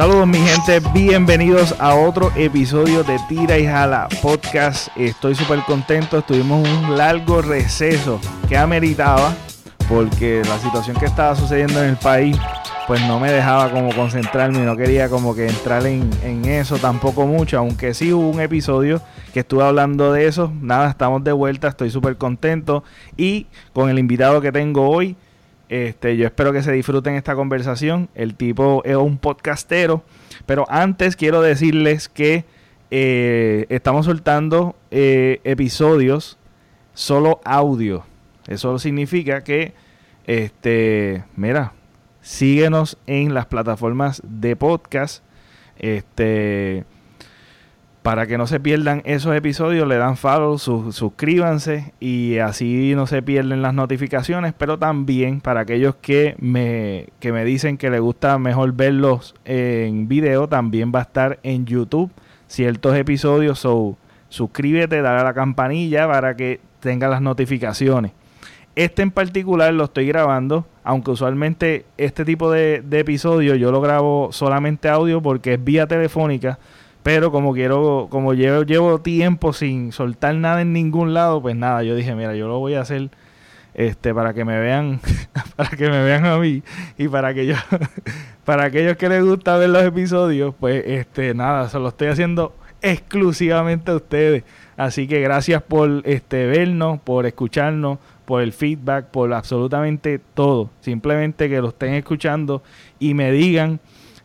Saludos mi gente, bienvenidos a otro episodio de Tira y Jala Podcast. Estoy súper contento, estuvimos un largo receso que ameritaba porque la situación que estaba sucediendo en el país pues no me dejaba como concentrarme, no quería como que entrar en, en eso tampoco mucho, aunque sí hubo un episodio que estuve hablando de eso. Nada, estamos de vuelta, estoy súper contento y con el invitado que tengo hoy este, yo espero que se disfruten esta conversación. El tipo es un podcastero. Pero antes quiero decirles que eh, estamos soltando eh, episodios solo audio. Eso significa que, este, mira, síguenos en las plataformas de podcast. Este para que no se pierdan esos episodios, le dan follow, suscríbanse y así no se pierden las notificaciones, pero también para aquellos que me, que me dicen que les gusta mejor verlos en video, también va a estar en YouTube ciertos episodios, so suscríbete, dale a la campanilla para que tenga las notificaciones. Este en particular lo estoy grabando, aunque usualmente este tipo de, de episodio yo lo grabo solamente audio porque es vía telefónica pero como quiero, como llevo, llevo tiempo sin soltar nada en ningún lado, pues nada, yo dije, mira, yo lo voy a hacer este para que me vean, para que me vean a mí y para que yo, para aquellos que les gusta ver los episodios, pues este nada, se lo estoy haciendo exclusivamente a ustedes. Así que gracias por este vernos, por escucharnos, por el feedback, por absolutamente todo. Simplemente que lo estén escuchando y me digan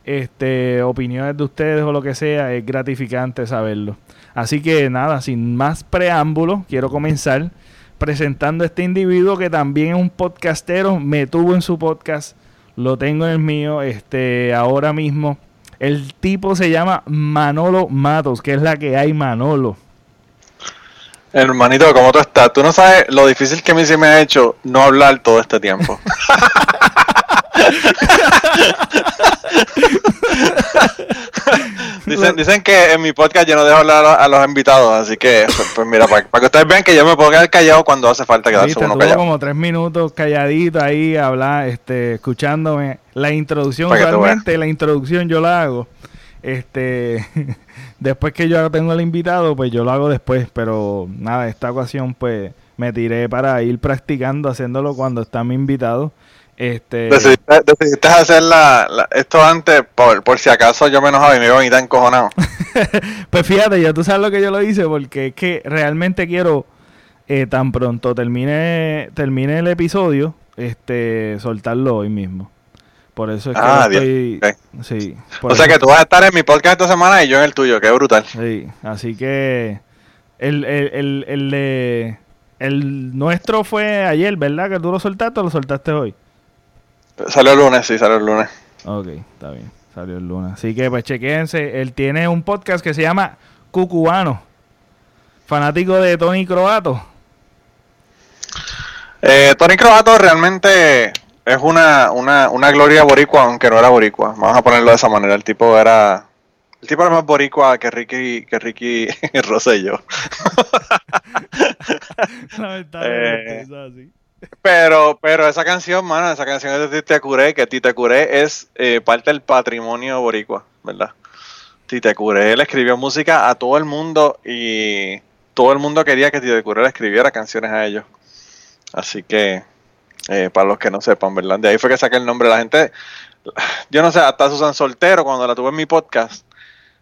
este, opiniones de ustedes o lo que sea, es gratificante saberlo. Así que nada, sin más preámbulos, quiero comenzar presentando a este individuo que también es un podcastero, me tuvo en su podcast, lo tengo en el mío, este, ahora mismo. El tipo se llama Manolo Matos, que es la que hay Manolo. Hermanito, ¿cómo tú estás? Tú no sabes lo difícil que a mí se me ha hecho no hablar todo este tiempo. dicen, dicen que en mi podcast yo no dejo hablar a los, invitados, así que, pues, pues mira, para, que ustedes vean que yo me puedo quedar callado cuando hace falta quedarse uno callado. como tres minutos calladito ahí, hablar, este, escuchándome. La introducción, realmente la introducción yo la hago. Este, después que yo tengo el invitado, pues yo lo hago después, pero nada, esta ocasión pues me tiré para ir practicando, haciéndolo cuando está mi invitado. Este... Decidiste, hacer la, esto antes por, por si acaso yo me enojaba y me iba a venir encojonado. pues fíjate, ya tú sabes lo que yo lo hice porque es que realmente quiero eh, tan pronto termine, termine el episodio, este soltarlo hoy mismo. Por eso es que ah, estoy... Sí, o sea que tú vas a estar en mi podcast esta semana y yo en el tuyo, qué brutal. Sí, así que el, el, el, el, el nuestro fue ayer, ¿verdad? Que tú lo soltaste o lo soltaste hoy. Salió el lunes, sí, salió el lunes. Ok, está bien, salió el lunes. Así que pues chequense, él tiene un podcast que se llama Cucubano, fanático de Tony Croato. Eh, Tony Croato realmente es una, una, una gloria boricua, aunque no era boricua. Vamos a ponerlo de esa manera. El tipo era el tipo era más boricua que Ricky, que Ricky Rosselló. eh, así. Pero, pero esa canción, mano, esa canción es de Tite Curé, que Tite Curé es eh, parte del patrimonio boricua, ¿verdad? Tite Curé le escribió música a todo el mundo y todo el mundo quería que Tite Curé le escribiera canciones a ellos. Así que, eh, para los que no sepan, ¿verdad? De ahí fue que saqué el nombre. La gente, yo no sé, hasta Susan Soltero, cuando la tuve en mi podcast,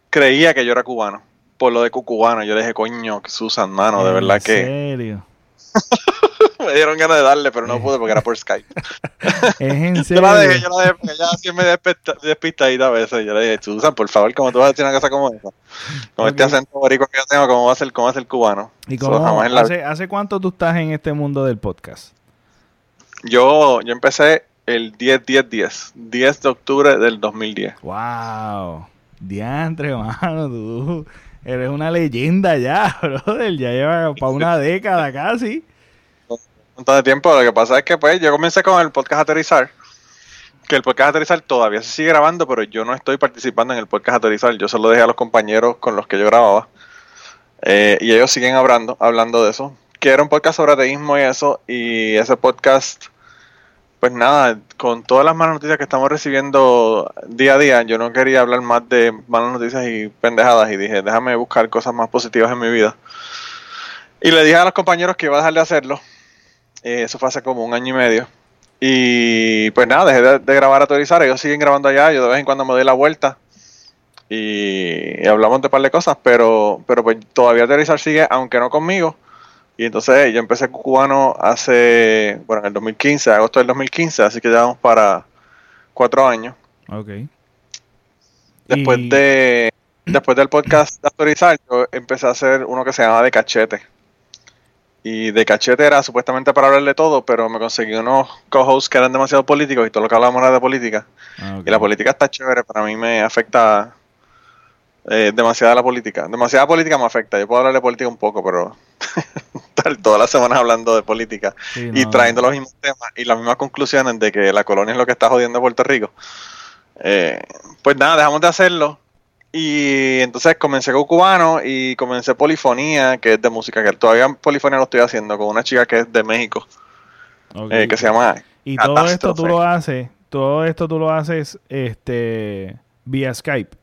creía que yo era cubano. Por lo de cucubano, yo le dije, coño, Susan, mano, de verdad que... ¿En serio? me dieron ganas de darle, pero no pude porque era por Skype. ¿Es en serio? Yo la dejé, yo la dejé porque ella siempre me despistadita a veces. Yo le dije, Susan, por favor, ¿cómo tú vas a decir una cosa como esa? Con este acento boricua que yo tengo, ¿cómo va a ser, cómo va a ser cubano? ¿Y cómo, hace, hace cuánto tú estás en este mundo del podcast? Yo, yo empecé el 10-10-10, 10 de octubre del 2010. ¡Wow! Diantre, mano, tú eres una leyenda ya, brother. Ya lleva para una década casi montón de tiempo. Lo que pasa es que pues yo comencé con el podcast Aterrizar. Que el podcast Aterrizar todavía se sigue grabando, pero yo no estoy participando en el podcast Aterrizar. Yo solo dejé a los compañeros con los que yo grababa. Eh, y ellos siguen hablando, hablando de eso. Que era un podcast sobre ateísmo y eso. Y ese podcast pues nada, con todas las malas noticias que estamos recibiendo día a día, yo no quería hablar más de malas noticias y pendejadas y dije, déjame buscar cosas más positivas en mi vida. Y le dije a los compañeros que iba a dejar de hacerlo. Eh, eso fue hace como un año y medio. Y pues nada, dejé de, grabar a teorizar. Ellos siguen grabando allá. Yo de vez en cuando me doy la vuelta. Y, hablamos de un par de cosas. Pero, pero pues todavía teorizar sigue, aunque no conmigo. Y entonces yo empecé cubano hace, bueno, en el 2015, agosto del 2015. Así que ya vamos para cuatro años. Ok. Después de después del podcast de autorizar, yo empecé a hacer uno que se llama De Cachete. Y De Cachete era supuestamente para hablar de todo, pero me conseguí unos co-hosts que eran demasiado políticos y todo lo que hablábamos era de política. Ah, y la política está chévere, para mí me afecta eh, demasiada la política. Demasiada política me afecta. Yo puedo hablar de política un poco, pero todas las semanas hablando de política y trayendo los mismos temas y las mismas conclusiones de que la colonia es lo que está jodiendo a Puerto Rico. Eh, pues nada, dejamos de hacerlo y entonces comencé con cubano y comencé polifonía, que es de música, que todavía polifonía lo estoy haciendo con una chica que es de México, eh, que se llama... Y todo esto tú lo haces, todo esto tú lo haces este vía Skype.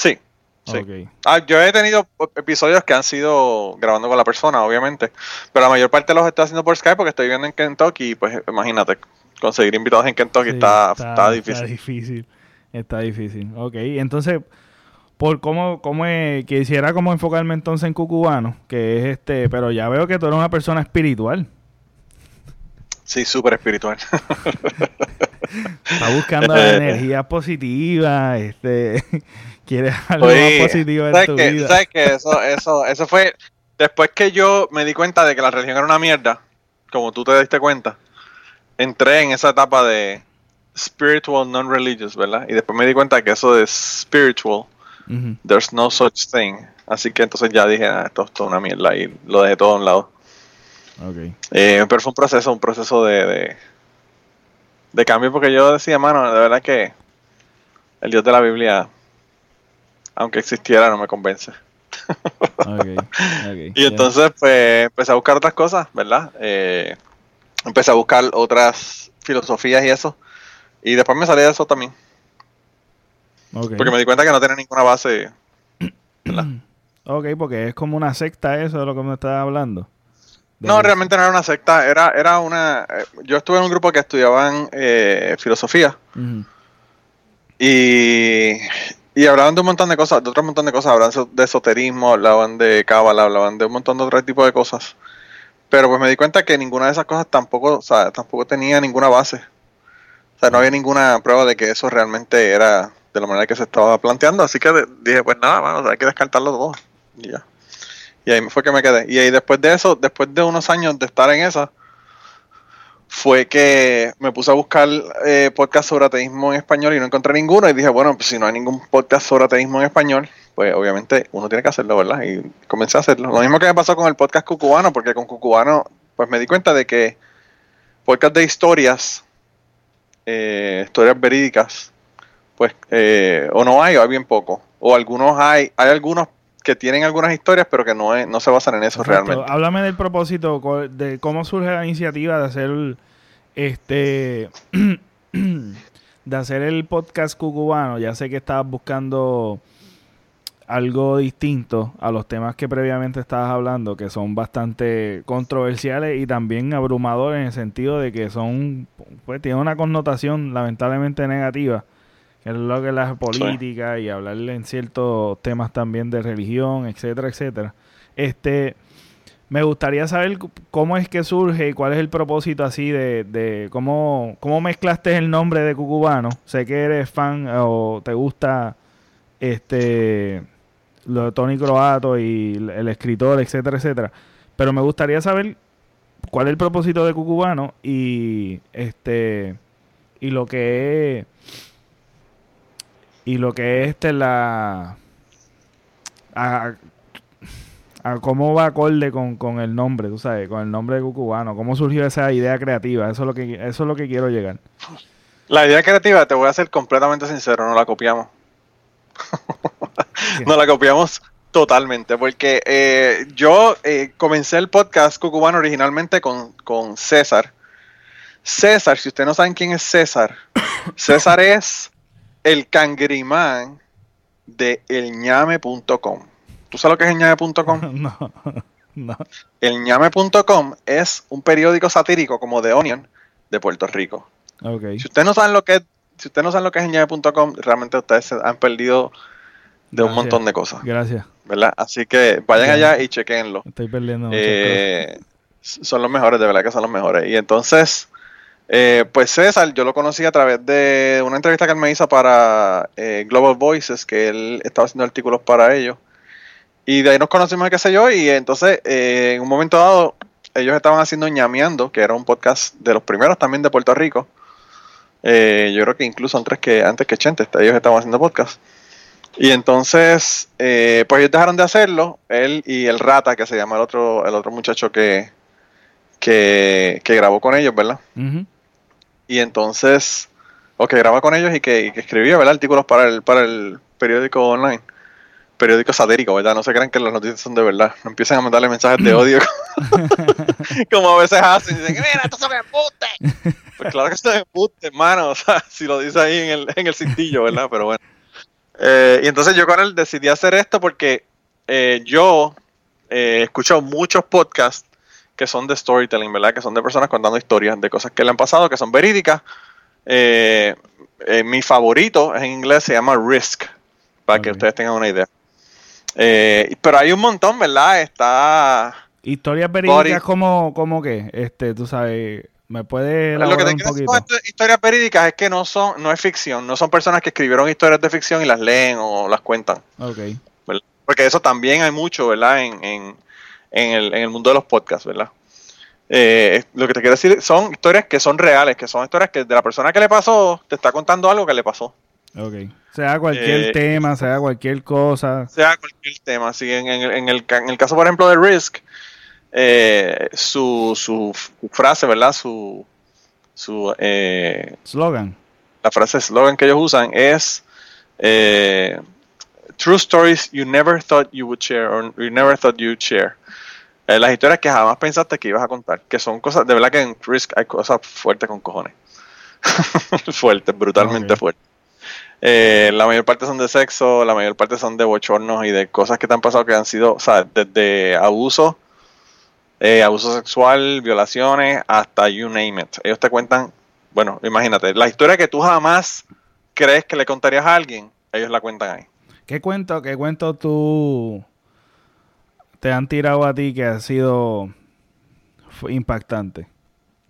Sí, sí. Ah, yo he tenido episodios que han sido grabando con la persona, obviamente, pero la mayor parte los estoy haciendo por Skype porque estoy viviendo en Kentucky y pues imagínate, conseguir invitados en Kentucky está, está, difícil. Está difícil. Está difícil. Ok, entonces, por cómo, cómo quisiera como enfocarme entonces en Cucubano, que es este, pero ya veo que tú eres una persona espiritual. Sí, súper espiritual. Está buscando energía positiva, este, quieres algo más positivo en tu vida. ¿Sabes que Eso, eso, eso fue, después que yo me di cuenta de que la religión era una mierda, como tú te diste cuenta, entré en esa etapa de, spiritual non-religious, ¿verdad? Y después me di cuenta que eso de spiritual, there's no such thing. Así que entonces ya dije, ah, esto, es una mierda y lo dejé todo a un lado. Okay. Eh, pero fue un proceso, un proceso de, de, cambio porque yo decía, mano, de verdad que el Dios de la Biblia, aunque existiera, no me convence. y entonces, pues, empecé a buscar otras cosas, ¿verdad? Eh, empecé a buscar otras filosofías y eso. Y después me salí de eso también. Porque me di cuenta que no tenía ninguna base. ok, porque es como una secta eso de lo que me estás hablando. No, realmente no era una secta, era, era una... Eh, yo estuve en un grupo que estudiaban eh, filosofía. Y, y hablaban de un montón de cosas, de otro montón de cosas, hablaban de esoterismo, hablaban de cábala, hablaban de un montón de otro tipo de cosas. Pero pues me di cuenta que ninguna de esas cosas tampoco, o sea, tampoco tenía ninguna base. O sea, no había ninguna prueba de que eso realmente era de la manera que se estaba planteando, así que dije, pues nada, vamos, hay que descartarlo todo. Y ya. Y ahí fue que me quedé. Y ahí después de eso, después de unos años de estar en esa, fue que me puse a buscar eh, podcast sobre ateísmo en español y no encontré ninguno. Y dije, bueno, pues si no hay ningún podcast sobre ateísmo en español, pues obviamente uno tiene que hacerlo, ¿verdad? Y comencé a hacerlo. Lo mismo que me pasó con el podcast cucubano, porque con cucubano, pues me di cuenta de que podcast de historias eh, historias verídicas, pues eh, o no hay o hay bien poco. O algunos hay, hay algunos que tienen algunas historias, pero que no, no se basan en eso realmente. Háblame del propósito, de cómo surge la iniciativa de hacer este de hacer el podcast cucubano. Ya sé que estabas buscando algo distinto a los temas que previamente estabas hablando, que son bastante controversiales y también abrumadores en el sentido de que son, pues tienen una connotación lamentablemente negativa, que es lo que es la política y hablarle en ciertos temas también de religión, etcétera, etcétera. Este, me gustaría saber cómo es que surge y cuál es el propósito así de, de cómo, cómo mezclaste el nombre de Cucubano. Sé que eres fan o te gusta este lo de Tony Croato y el escritor, etcétera, etcétera. Pero me gustaría saber cuál es el propósito de Cucubano y este y lo que es y lo que es este la cómo va acorde con, con, el nombre, tú sabes, con el nombre de Cucubano, cómo surgió esa idea creativa, eso es lo que eso es lo que quiero llegar. La idea creativa, te voy a ser completamente sincero, no la copiamos. no la copiamos totalmente, porque eh, yo eh, comencé el podcast cucubano originalmente con, César. César, si ustedes no saben quién es César, César es el cangrimán de elñame.com. ¿Tú sabes lo que es elñame.com? No, no. Elñame.com es un periódico satírico como The Onion de Puerto Rico. Okay. Si ustedes no saben lo que es, si ustedes no saben lo que es elñame.com, realmente ustedes se han perdido de un montón de cosas. Gracias. ¿Verdad? Así que vayan allá y chequenlo. Estoy perdiendo Eh, son los mejores, de verdad que son los mejores. Y entonces, eh, pues César, yo lo conocí a través de una entrevista que él me hizo para eh, Global Voices, que él estaba haciendo artículos para ellos. Y de ahí nos conocimos, qué sé yo, y entonces eh, en un momento dado ellos estaban haciendo ñameando, que era un podcast de los primeros también de Puerto Rico. Eh, yo creo que incluso antes que, antes que Chente, ellos estaban haciendo podcast. Y entonces, eh, pues ellos dejaron de hacerlo, él y el Rata, que se llama el otro, el otro muchacho que, que, que grabó con ellos, ¿verdad? Ujú. Y entonces, o que graba con ellos y que, y que escribía, ¿verdad? Artículos para el, para el periódico online. Periódico satírico, ¿verdad? No se crean que las noticias son de verdad. No empiezan a mandarle mensajes de odio como a veces hacen. Dicen, mira, esto son embuste. Pues claro que esto es embuste, hermano. O sea, si lo dice ahí en el, en el cintillo, ¿verdad? Pero bueno. Eh, y entonces yo con él decidí hacer esto porque eh, yo eh, escucho muchos podcasts que son de storytelling, ¿verdad? Que son de personas contando historias de cosas que le han pasado, que son verídicas. Eh, eh, mi favorito en inglés se llama Risk, para que ustedes tengan una idea. Eh, pero hay un montón, ¿verdad? Está... Historias verídicas como, como que, este, tú sabes, me puede Lo que te quiero decir con historias verídicas es que no son, no es ficción, no son personas que escribieron historias de ficción y las leen o las cuentan. Ok. ¿verdad? Porque eso también hay mucho, ¿verdad? En, en, en, el, en el mundo de los podcasts, ¿verdad? Eh, lo que te quiero decir son historias que son reales, que son historias que de la persona que le pasó, te está contando algo que le pasó. Ok. Sea cualquier Eh, tema, sea cualquier cosa. Sea cualquier tema. Así en, en, el- en el, en el caso, por ejemplo, de Risk, eh, su, su frase, ¿verdad? Su, su eh, Slogan. la frase slogan que ellos usan es eh, True stories you never thought you would share or you never thought you'd share. Eh, las historias que jamás pensaste que ibas a contar, que son cosas, de verdad que en Risk hay cosas fuertes con cojones. fuertes, brutalmente fuertes. Eh, la mayor parte son de sexo, la mayor parte son de bochornos y de cosas que te han pasado que han sido, o sea, desde abuso, eh, abuso sexual, violaciones, hasta you name it. Ellos te cuentan, bueno, imagínate, la historia que tú jamás crees que le contarías a alguien, ellos la cuentan ahí. ¿Qué cuento, qué cuento tú te han tirado a ti que ha sido impactante?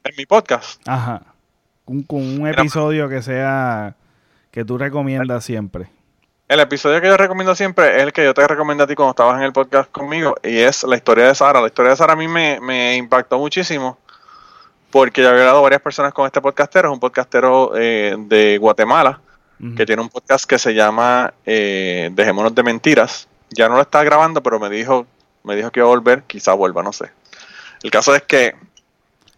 En mi podcast, Ajá. Un, con un episodio que sea que tú recomiendas siempre. el episodio que yo recomiendo siempre es el que yo te recomiendo a ti cuando estabas en el podcast conmigo y es la historia de Sara. La historia de Sara a mí me, me impactó muchísimo porque ya había hablado varias personas con este podcastero. Es un podcastero eh, de Guatemala que tiene un podcast que se llama eh, Dejémonos de Mentiras. Ya no lo está grabando, pero me dijo, me dijo que iba a volver, quizá vuelva, no sé. El caso es que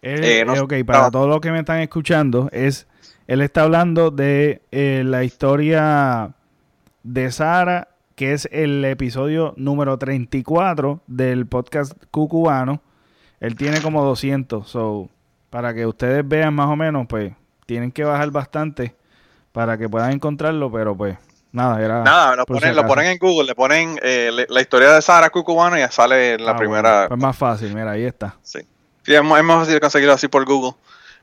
Él- eh, no- ok, para no. todos los que me están escuchando, es él está hablando de eh, la historia de Sara, que es el episodio número 34 del podcast cucubano. Él tiene como 200, so para que ustedes vean más o menos, pues tienen que bajar bastante para que puedan encontrarlo, pero pues nada, era nada, lo si ponen, lo ponen en Google, le ponen eh, le- la historia de Sara Cucubano y ya sale en la Ah, primera. bueno, pues más fácil, mira, ahí está. Sí, Sí, es, más- es más fácil conseguirlo así por Google.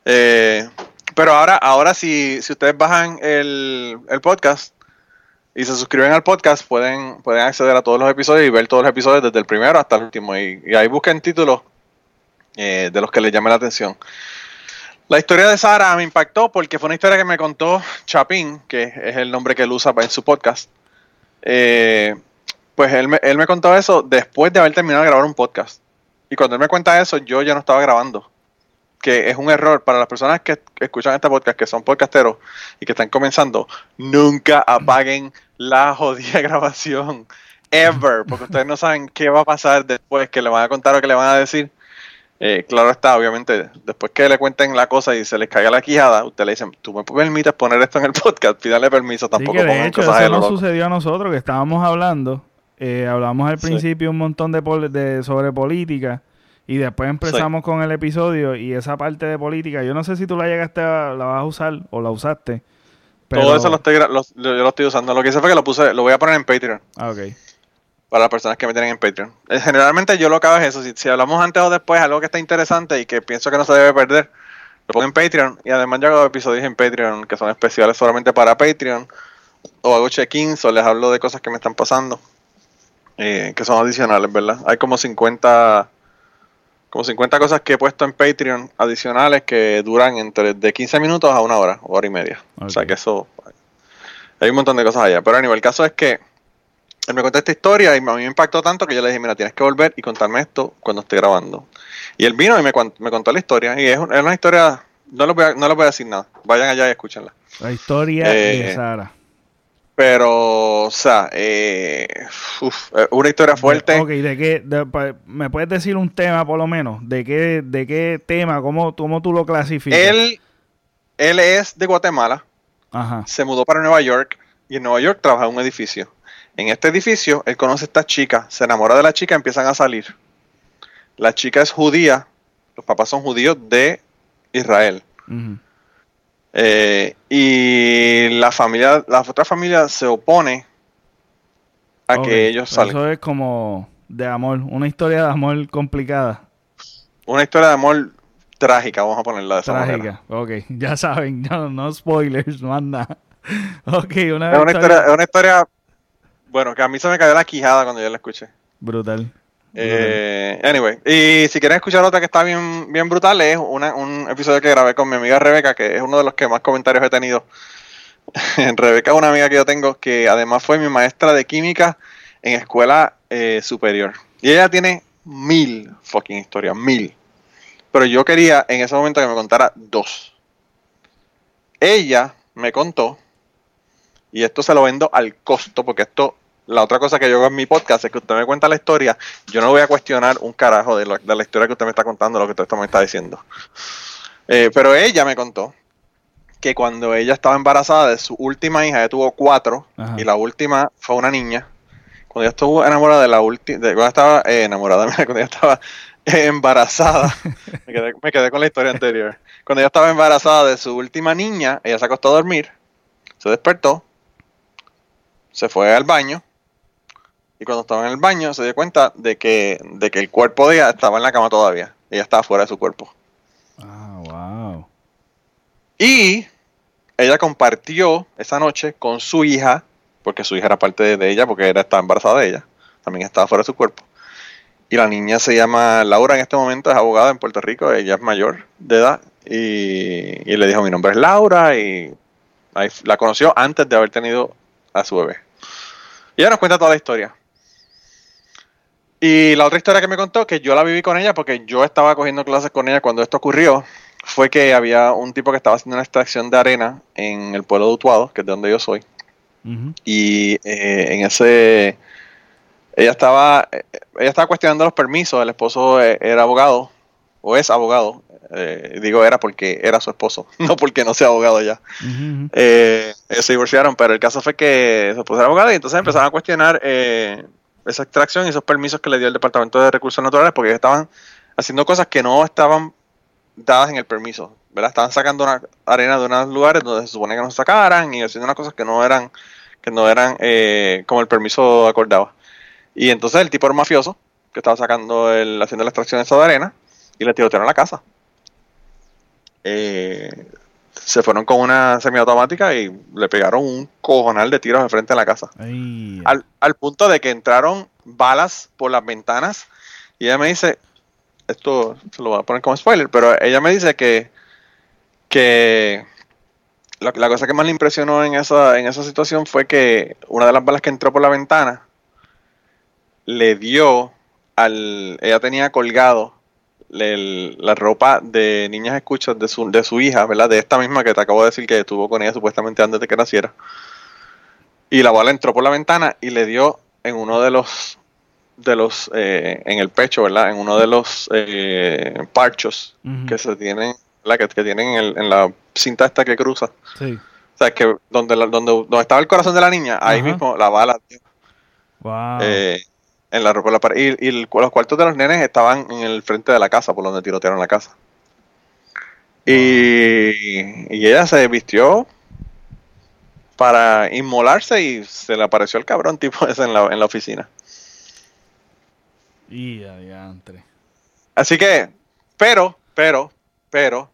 Eh, pero ahora, ahora si, si ustedes bajan el, el podcast y se suscriben al podcast, pueden, pueden acceder a todos los episodios y ver todos los episodios desde el primero hasta el último. Y, ahí busquen títulos eh, de los que les llame la atención. La historia de Sara me impactó porque fue una historia que me contó Chapín, que es el nombre que él usa en su podcast. Eh, pues él me, él me contó eso después de haber terminado de grabar un podcast. Y cuando él me cuenta eso, yo ya no estaba grabando. Que es un error para las personas que escuchan este podcast, que son podcasteros y que están comenzando. Nunca apaguen la jodida grabación. Ever. Porque ustedes no saben qué va a pasar después, que le van a contar o que le van a decir. Eh, claro está, obviamente, después que le cuenten la cosa y se les caiga la quijada, usted le dicen, tú me permites poner esto en el podcast, pídale permiso, Sí, tampoco que de hecho cosas eso nos sucedió a nosotros, que estábamos hablando, eh, hablamos al Sí. principio un montón de, de sobre política Y después empezamos con el episodio y esa parte de política, yo no sé si tú la llegaste a, la vas a usar o la usaste. Todo eso lo estoy, yo lo estoy usando. Lo que hice fue que lo puse, lo voy a poner en Patreon. Ah, ok. Para las personas que me tienen en Patreon. Eh, generalmente yo lo que hago es eso. Si, hablamos antes o después algo que está interesante y que pienso que no se debe perder, lo pongo en Patreon. Y además yo hago episodios en Patreon que son especiales solamente para Patreon. O hago check-ins o les hablo de cosas que me están pasando. Eh, que son adicionales, ¿verdad? Hay como 50 como 50 cosas que he puesto en Patreon adicionales que duran entre de 15 minutos a una hora, hora y media. O sea que eso. Hay un montón de cosas allá. Pero a nivel el caso es que él me contó esta historia y a mí me impactó tanto que yo le dije: Mira, tienes que volver y contarme esto cuando esté grabando. Y él vino y me, me contó la historia. Y es, una historia. No les, voy a, no voy a decir nada. Vayan allá y escúchenla. La historia de eh, Sara. Pero, o sea, eh, eh, una historia fuerte. Ok, ¿de qué? ¿Me puedes decir un tema por lo menos? ¿De qué, de qué tema? ¿Cómo, cómo tú lo clasificas? Él, él es de Guatemala. Ajá. Se mudó para Nueva York y en Nueva York trabaja en un edificio. En este edificio, él conoce a esta chica, se enamora de la chica, empiezan a salir. La chica es judía, los papás son judíos de Israel. Eh, y la familia, la otra familia se opone a que ellos salgan. Eso es como de amor, una historia de amor complicada. Una historia de amor trágica, vamos a ponerla de esa trágica. ok, ya saben, no, spoilers, no anda. Ok, una, es una historia, es una historia, bueno, que a mí se me cayó la quijada cuando yo la escuché. Brutal. Eh, anyway, y si quieren escuchar otra que está bien, bien brutal, es un episodio que grabé con mi amiga Rebeca, que es uno de los que más comentarios he tenido. Rebeca es una amiga que yo tengo que además fue mi maestra de química en escuela eh, superior. Y ella tiene mil fucking historias, mil. Pero yo quería en ese momento que me contara dos. Ella me contó, y esto se lo vendo al costo, porque esto la otra cosa que yo hago en mi podcast es que usted me cuenta la historia, yo no voy a cuestionar un carajo de, la historia que usted me está contando, lo que usted me está diciendo. Eh, pero ella me contó que cuando ella estaba embarazada de su última hija, ella tuvo cuatro, y la última fue una niña. Cuando ella estuvo enamorada de la última, cuando estaba eh, enamorada, cuando ella estaba embarazada, me, quedé, me quedé con la historia anterior. Cuando ella estaba embarazada de su última niña, ella se acostó a dormir, se despertó, se fue al baño, y cuando estaba en el baño se dio cuenta de que, de que el cuerpo de ella estaba en la cama todavía. Ella estaba fuera de su cuerpo. Ah, wow. Y ella compartió esa noche con su hija, porque su hija era parte de ella, porque era, estaba embarazada de ella. También estaba fuera de su cuerpo. Y la niña se llama Laura en este momento, es abogada en Puerto Rico, ella es mayor de edad. Y, y le dijo, mi nombre es Laura, y la conoció antes de haber tenido a su bebé. Y ella nos cuenta toda la historia. Y la otra historia que me contó, que yo la viví con ella porque yo estaba cogiendo clases con ella cuando esto ocurrió, fue que había un tipo que estaba haciendo una extracción de arena en el pueblo de Utuado, que es de donde yo soy. Y eh, en ese. Ella estaba, eh, ella estaba cuestionando los permisos. El esposo eh, era abogado, o es abogado. digo era porque era su esposo, no porque no sea abogado ya. se divorciaron, pero el caso fue que su esposo era abogado y entonces empezaron a cuestionar esa extracción y esos permisos que le dio el Departamento de Recursos Naturales porque estaban haciendo cosas que no estaban dadas en el permiso, ¿verdad? Estaban sacando una arena de unos lugares donde se supone que no sacaran y haciendo unas cosas que no eran que no eran eh, como el permiso acordaba. Y entonces el tipo era mafioso que estaba sacando el haciendo la extracción de esa arena y le tirotearon la casa. Eh, se fueron con una semiautomática y le pegaron un cojonal de tiros de frente a la casa. Al, punto de que entraron balas por las ventanas y ella me dice, esto se lo voy a poner como spoiler, pero ella me dice que, que la, cosa que más le impresionó en esa, en esa situación fue que una de las balas que entró por la ventana le dio al... Ella tenía colgado la ropa de niñas escuchas de su, de su hija, ¿verdad? De esta misma que te acabo de decir que estuvo con ella supuestamente antes de que naciera. Y la bala entró por la ventana y le dio en uno de los, de los, eh, en el pecho, ¿verdad? En uno de los eh, parchos que se tienen, la que, que, tienen en, la cinta esta que cruza. Sí. O sea, que donde, donde, donde estaba el corazón de la niña, ahí mismo la bala. Wow. Eh, En la ropa de la pared. Y, y los cuartos de los nenes estaban en el frente de la casa, por donde tirotearon la casa. Y, y ella se vistió para inmolarse y se le apareció el cabrón tipo ese en la, en la oficina. Y adiante. Así que, pero, pero, pero,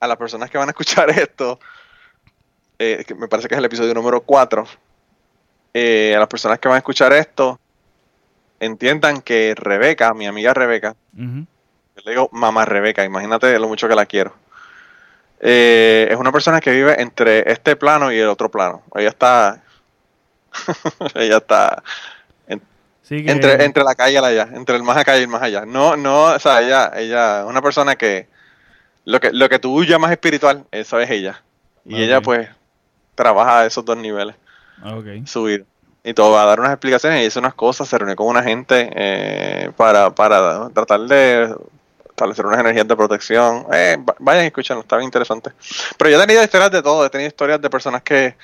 a las personas que van a escuchar esto, eh, que me parece que es el episodio número 4, eh, a las personas que van a escuchar esto, entiendan que Rebeca, mi amiga Rebeca, le digo mamá Rebeca, imagínate lo mucho que la quiero. Eh, es una persona que vive entre este plano y el otro plano. Ella está. ella está. entre, entre la calle y la allá. Entre el más acá y el más allá. No, no, o sea, ella, ella es una persona que. Lo que, lo que tú llamas espiritual, eso es ella. Y ella, pues, trabaja a esos dos niveles. Okay. Subir. Y todo va a dar unas explicaciones y dice unas cosas, se reúne con una gente eh, para, para tratar de establecer unas energías de protección. Eh, vayan y escúchenlo, está bien interesante. Pero yo he tenido historias de todo, he tenido historias de personas que,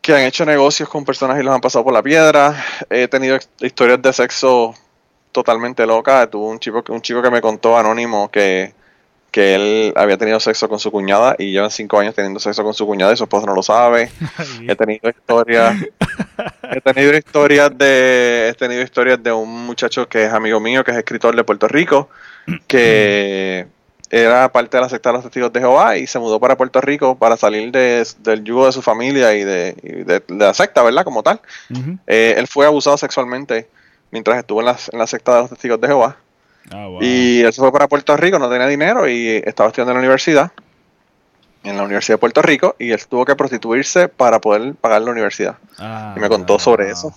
que han hecho negocios con personas y los han pasado por la piedra. He tenido historias de sexo totalmente locas. Tuve un chico, un chico que me contó anónimo que, que él había tenido sexo con su cuñada y llevan cinco años teniendo sexo con su cuñada y su esposo no lo sabe. he tenido historias, he tenido historias de, he tenido historias de un muchacho que es amigo mío, que es escritor de Puerto Rico, que era parte de la secta de los testigos de Jehová y se mudó para Puerto Rico para salir del yugo de su familia y de, la secta, ¿verdad? Como tal. Eh, él fue abusado sexualmente mientras estuvo en la, secta de los testigos de Jehová. Ah, y él se fue para Puerto Rico, no tenía dinero y estaba estudiando en la universidad, en la Universidad de Puerto Rico, y él tuvo que prostituirse para poder pagar la universidad. Ah, y me contó sobre eso.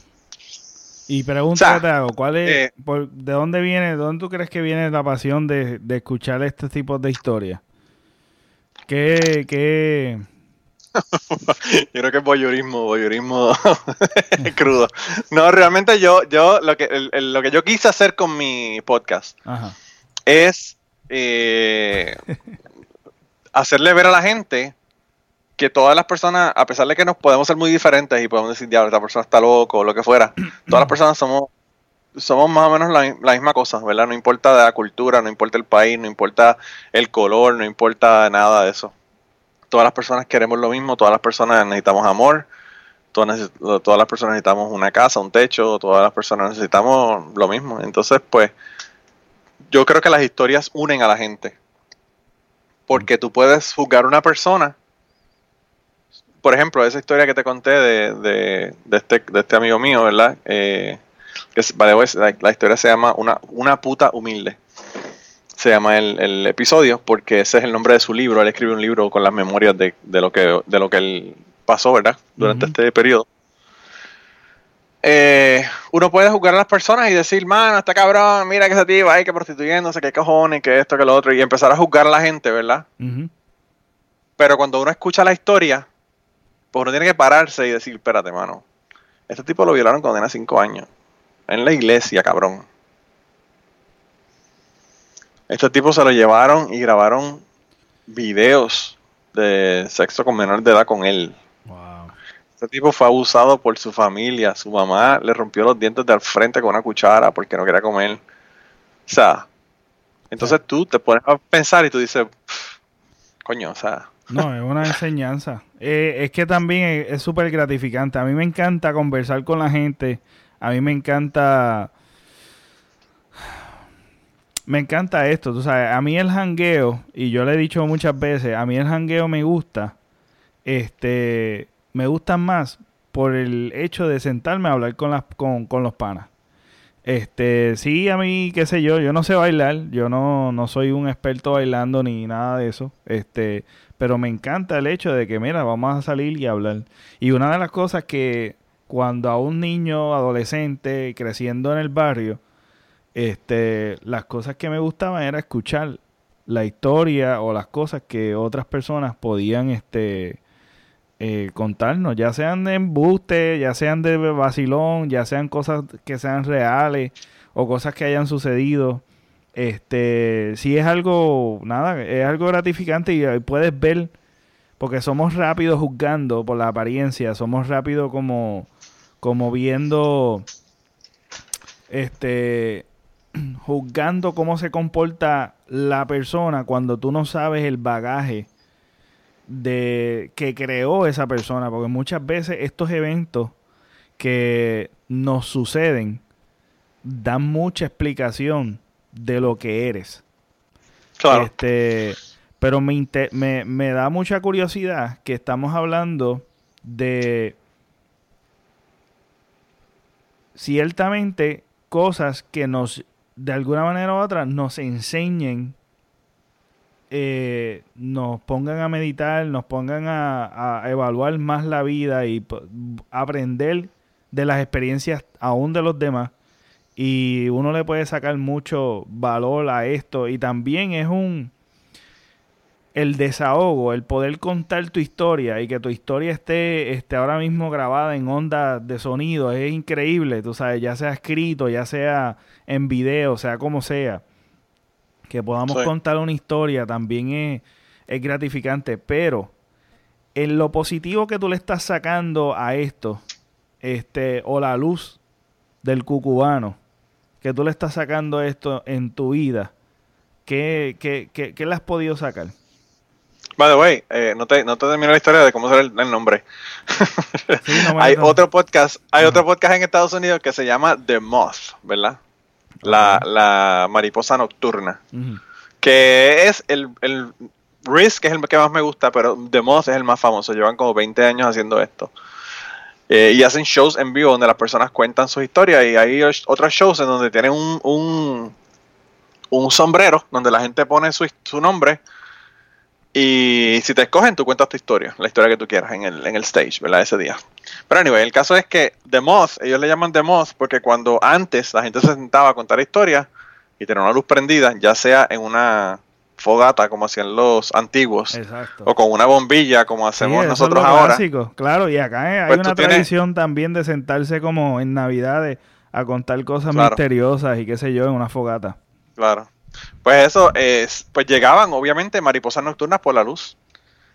Y pregúntate algo, ¿cuál es, eh, ¿de dónde viene, de dónde tú crees que viene la pasión de, escuchar este tipo de historias? ¿Qué, qué... yo creo que es voyeurismo, voyeurismo crudo. No, realmente yo, yo lo que, lo que yo quise hacer con mi podcast es eh, hacerle ver a la gente que todas las personas, a pesar de que nos podemos ser muy diferentes y podemos decir, diablo, esta persona está loco o lo que fuera, todas las personas somos somos más o menos la, misma cosa, ¿verdad? No importa la cultura, no importa el país, no importa el color, no importa nada de eso. Todas las personas queremos lo mismo, todas las personas necesitamos amor, todas, todas las personas necesitamos una casa, un techo, todas las personas necesitamos lo mismo. Entonces, pues, yo creo que las historias unen a la gente. Porque tú puedes juzgar una persona por ejemplo, esa historia que te conté de, de, este, de este amigo mío, ¿verdad? Eh, que la, la, historia se llama una, una puta humilde. Se llama el, el, episodio porque ese es el nombre de su libro. Él escribe un libro con las memorias de, de lo, que, de lo que él pasó, ¿verdad? Durante este periodo. Eh, uno puede juzgar a las personas y decir, mano, está cabrón, mira que ese tío ahí que prostituyéndose, que cojones, que esto, que lo otro, y empezar a juzgar a la gente, ¿verdad? Pero cuando uno escucha la historia, pues uno tiene que pararse y decir, espérate, mano. Este tipo lo violaron cuando tenía 5 años. En la iglesia, cabrón. Este tipo se lo llevaron y grabaron videos de sexo con menor de edad con él. Wow. Este tipo fue abusado por su familia. Su mamá le rompió los dientes de al frente con una cuchara porque no quería comer. O sea, entonces tú te pones a pensar y tú dices, coño, o sea, no, es una enseñanza. Eh, es que también es súper gratificante. A mí me encanta conversar con la gente. A mí me encanta... Me encanta esto, tú sabes, a mí el jangueo, y yo le he dicho muchas veces, a mí el jangueo me gusta, este, me gusta más por el hecho de sentarme a hablar con, las, con, con los panas. Este, sí, a mí, qué sé yo, yo no sé bailar, yo no, no soy un experto bailando ni nada de eso, este, pero me encanta el hecho de que, mira, vamos a salir y hablar. Y una de las cosas que cuando a un niño adolescente creciendo en el barrio, este, las cosas que me gustaban era escuchar la historia o las cosas que otras personas podían, este, eh, contarnos, ya sean de embuste, ya sean de vacilón, ya sean cosas que sean reales o cosas que hayan sucedido. Este, si es algo, nada, es algo gratificante y, puedes ver, porque somos rápidos juzgando por la apariencia, somos rápidos como, como viendo este, juzgando cómo se comporta la persona cuando tú no sabes el bagaje de que creó esa persona, porque muchas veces estos eventos que nos suceden dan mucha explicación de lo que eres. Claro. Este, pero me, me, me da mucha curiosidad que estamos hablando de ciertamente cosas que nos, de alguna manera u otra, nos enseñen, eh, nos pongan a meditar, nos pongan a, evaluar más la vida y aprender de las experiencias aún de los demás. Y uno le puede sacar mucho valor a esto. Y también es un el desahogo, el poder contar tu historia y que tu historia esté, esté ahora mismo grabada en onda de sonido, es increíble, tú sabes, ya sea escrito, ya sea en video, sea como sea. Que podamos contar una historia también es, es gratificante, pero en lo positivo que tú le estás sacando a esto, este, o la luz del cucubano, que tú le estás sacando esto en tu vida, ¿qué, qué, qué, qué le has podido sacar? By the way, eh, no, te, no te termino la historia de cómo será el, nombre. hay otro podcast, hay otro podcast en Estados Unidos que se llama The Moth, ¿verdad? La, mariposa nocturna. Que es el, el Risk es el que más me gusta, pero The Moth es el más famoso. Llevan como 20 años haciendo esto. Eh, y hacen shows en vivo donde las personas cuentan sus historias. Y hay otros shows en donde tienen un, un, un sombrero donde la gente pone su, su nombre y si te escogen, tú cuentas tu historia, la historia que tú quieras en el, en el stage, ¿verdad? Ese día. Pero anyway, el caso es que The Moth, ellos le llaman The Moth porque cuando antes la gente se sentaba a contar historias y tenía una luz prendida, ya sea en una fogata como hacían los antiguos o con una bombilla como hacemos nosotros ahora. Claro, y acá eh, hay pues una tradición también de sentarse como en Navidades a contar cosas misteriosas y qué sé yo en una fogata. Claro. Pues eso, es, pues llegaban obviamente mariposas nocturnas por la luz.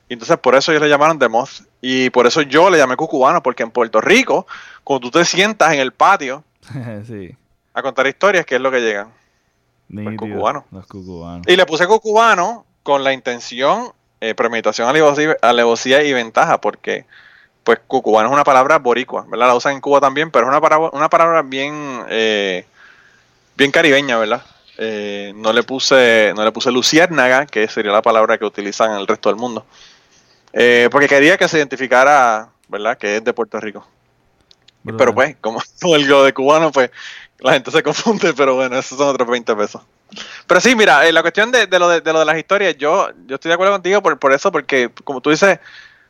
Y entonces por eso ellos le llamaron The Moth. Y por eso yo le llamé cucubano, porque en Puerto Rico, cuando tú te sientas en el patio a contar historias, ¿qué es lo que llegan? Pues cucubano. Los cucubanos. Y le puse cucubano con la intención, eh, premeditación, alevosía, y ventaja, porque pues cucubano es una palabra boricua, ¿verdad? La usan en Cuba también, pero es una palabra, una palabra bien, eh, bien caribeña, ¿verdad? Eh, no le puse no le puse luciérnaga, que sería la palabra que utilizan en el resto del mundo. Eh, porque quería que se identificara, ¿verdad? Que es de Puerto Rico. Pero pues, como, el de cubano, pues la gente se confunde, pero bueno, esos son otros 20 pesos. Pero sí, mira, eh, la cuestión de, lo de, lo de las historias, yo, yo estoy de acuerdo contigo por, por eso, porque como tú dices,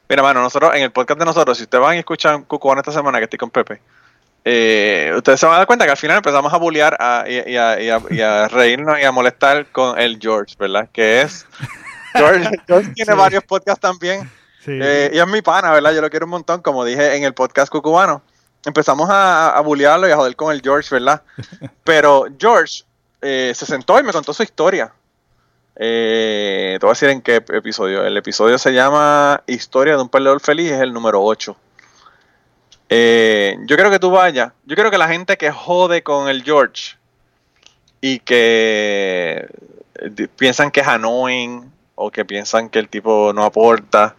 mira, mano, nosotros en el podcast de nosotros, si ustedes van y escuchan Cucubano esta semana que estoy con Pepe, eh, ustedes se van a dar cuenta que al final empezamos a bullear y, a, reírnos y a molestar con el George, ¿verdad? Que es. George, tiene varios podcasts también. Eh, y es mi pana, ¿verdad? Yo lo quiero un montón, como dije en el podcast cucubano. Empezamos a, a bullearlo y a joder con el George, ¿verdad? Pero George eh, se sentó y me contó su historia. te voy a decir en qué episodio. El episodio se llama Historia de un perdedor feliz, es el número 8. Eh, yo creo que tú vayas. Yo creo que la gente que jode con el George y que eh, piensan que es annoying o que piensan que el tipo no aporta,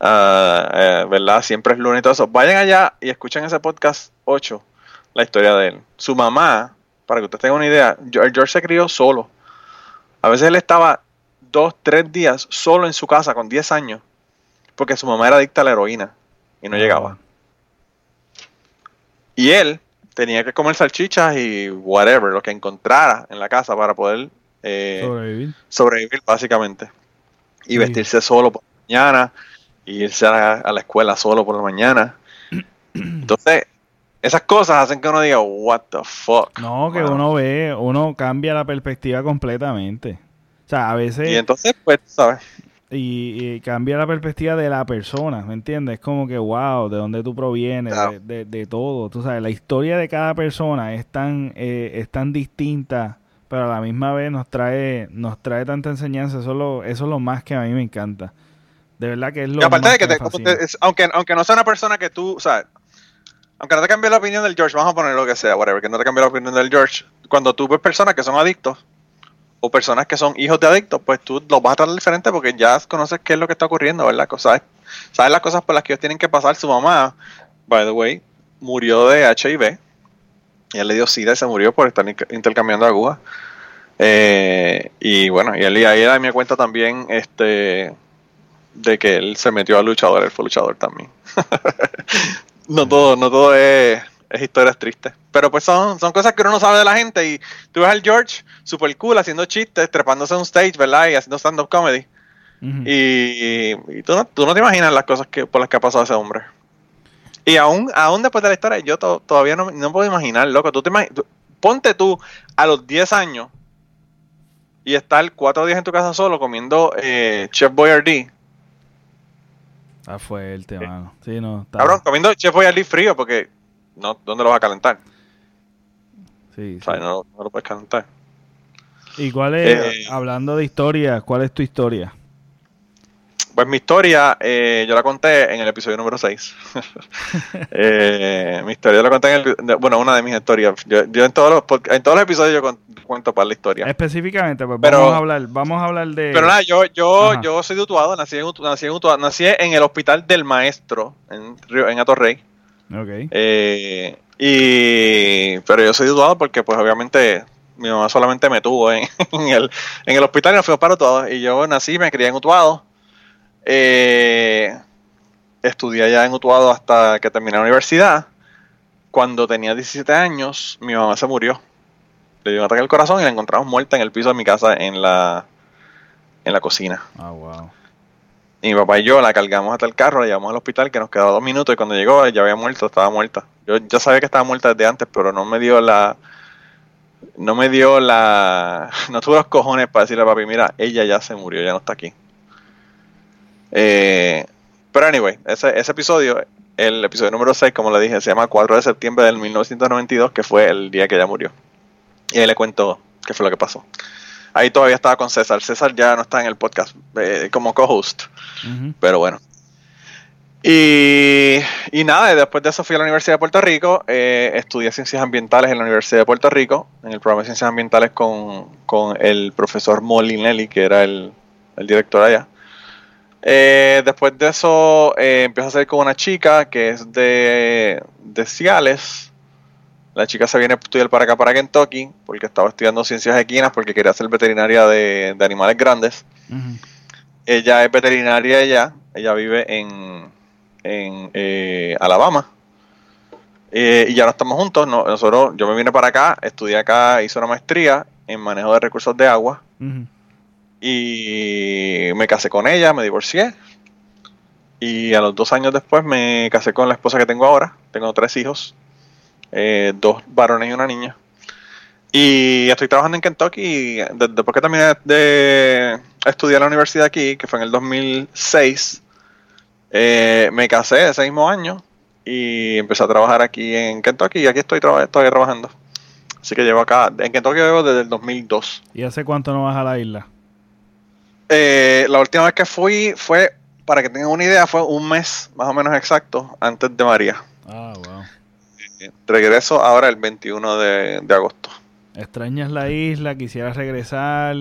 ah, eh, ¿verdad? Siempre es lunes y todo eso. Vayan allá y escuchen ese podcast 8, la historia de él. Su mamá, para que ustedes tengan una idea, el George se crió solo. A veces él estaba dos, tres días solo en su casa con 10 años porque su mamá era adicta a la heroína y no llegaba. Y él tenía que comer salchichas y whatever, lo que encontrara en la casa para poder eh, sobrevivir. básicamente. Y vestirse solo por la mañana, y irse a la, escuela solo por la mañana. Entonces, esas cosas hacen que uno diga, what the fuck. No, que uno ve, uno cambia la perspectiva completamente. O sea, a veces... Y entonces, pues, ¿sabes? Y, cambia la perspectiva de la persona, ¿me entiendes? Es como que, wow, de dónde tú provienes, de, de, todo. Tú sabes, la historia de cada persona es tan, eh, es tan distinta, pero a la misma vez nos trae, nos trae tanta enseñanza. Eso es, lo, eso es lo más que a mí me encanta. De verdad que es lo y aparte de que, aunque, aunque no sea una persona que tú, o sea, aunque no te cambie la opinión del George, vamos a poner lo que sea, whatever, que no te cambie la opinión del George, cuando tú ves personas que son adictos o personas que son hijos de adictos, pues tú los vas a tratar diferente porque ya conoces qué es lo que está ocurriendo, ¿verdad? Sabes, sabes las cosas por las que ellos tienen que pasar. Su mamá, by the way, murió de HIV. Y él le dio sida y se murió por estar intercambiando agujas. Eh, y bueno, y él y ahí me cuenta también este de que él se metió a luchador, él fue luchador también. no todo, no todo es, es historias tristes. Pero pues son, son cosas que uno no sabe de la gente. Y tú ves al George super cool haciendo chistes, trepándose en un stage, ¿verdad? Y haciendo stand-up comedy. Y, tú, no, tú, no, te imaginas las cosas que, por las que ha pasado ese hombre. Y aún, aún después de la historia, yo todavía no, no, puedo imaginar, loco. Tú te ponte tú a los 10 años y estar cuatro días en tu casa solo comiendo eh, Chef Boyardee. Ah, fuerte, eh, mano. Sí, no. Cabrón, comiendo Chef Boyardee frío porque no, ¿dónde lo vas a calentar? Sí. O sea, no, no, lo puedes calentar. ¿Y cuál es, eh, hablando de historia, cuál es tu historia? Pues mi historia, eh, yo la conté en el episodio número 6. eh, mi historia la conté en el, bueno, una de mis historias. Yo, en todos los en todos los episodios yo cuento para la historia. Específicamente, pues vamos a hablar, vamos a hablar de. Pero nada, yo, yo, yo soy de Utuado, nací en, nací en Utuado, nací en el hospital del maestro en en Atorrey. Okay. Eh, y pero yo soy de Utuado porque pues obviamente mi mamá solamente me tuvo en, el, en el hospital y nos fuimos para Utuado. Y yo nací, me crié en Utuado. Eh, estudié allá en Utuado hasta que terminé la universidad. Cuando tenía 17 años, mi mamá se murió. Le dio un ataque al corazón y la encontramos muerta en el piso de mi casa en la, en la cocina. Ah, wow. Mi papá y yo la cargamos hasta el carro, la llevamos al hospital, que nos quedaba dos minutos, y cuando llegó ya había muerto, estaba muerta. Yo ya sabía que estaba muerta desde antes, pero no me dio la... No me dio la... No tuve los cojones para decirle a papi, mira, ella ya se murió, ya no está aquí. Eh, pero anyway, ese, ese episodio, el episodio número 6, como le dije, se llama 4 de septiembre del 1992, que fue el día que ella murió. Y ahí le cuento qué fue lo que pasó. Ahí todavía estaba con César. César ya no está en el podcast eh, como co-host. Pero bueno. Y, y, nada, después de eso fui a la Universidad de Puerto Rico. Eh, estudié ciencias ambientales en la Universidad de Puerto Rico, en el programa de ciencias ambientales con, con el profesor Molinelli, que era el, el director allá. Eh, después de eso, eh, empiezo a salir con una chica que es de, de Ciales. La chica se viene a estudiar para acá, para Kentucky, porque estaba estudiando ciencias equinas, porque quería ser veterinaria de, animales grandes. Ella es veterinaria allá, ella vive en, en eh, Alabama. y ya no estamos juntos. nosotros, yo me vine para acá, estudié acá, hice una maestría en manejo de recursos de agua. Y me casé con ella, me divorcié. Y a los dos años después me casé con la esposa que tengo ahora. Tengo tres hijos, eh, dos varones y una niña. Y estoy trabajando en Kentucky. Después que terminé de estudiar en la universidad aquí, que fue en el 2006, eh, me casé ese mismo año y empecé a trabajar aquí en Kentucky. Y aquí estoy todavía trabajando. Así que llevo acá, en Kentucky llevo desde el 2002. ¿Y hace cuánto no vas a la isla? Eh, la última vez que fui fue, para que tengan una idea, fue un mes más o menos exacto antes de María. Ah, wow. Eh, regreso ahora el 21 de, agosto. ¿Extrañas la isla? ¿Quisieras regresar?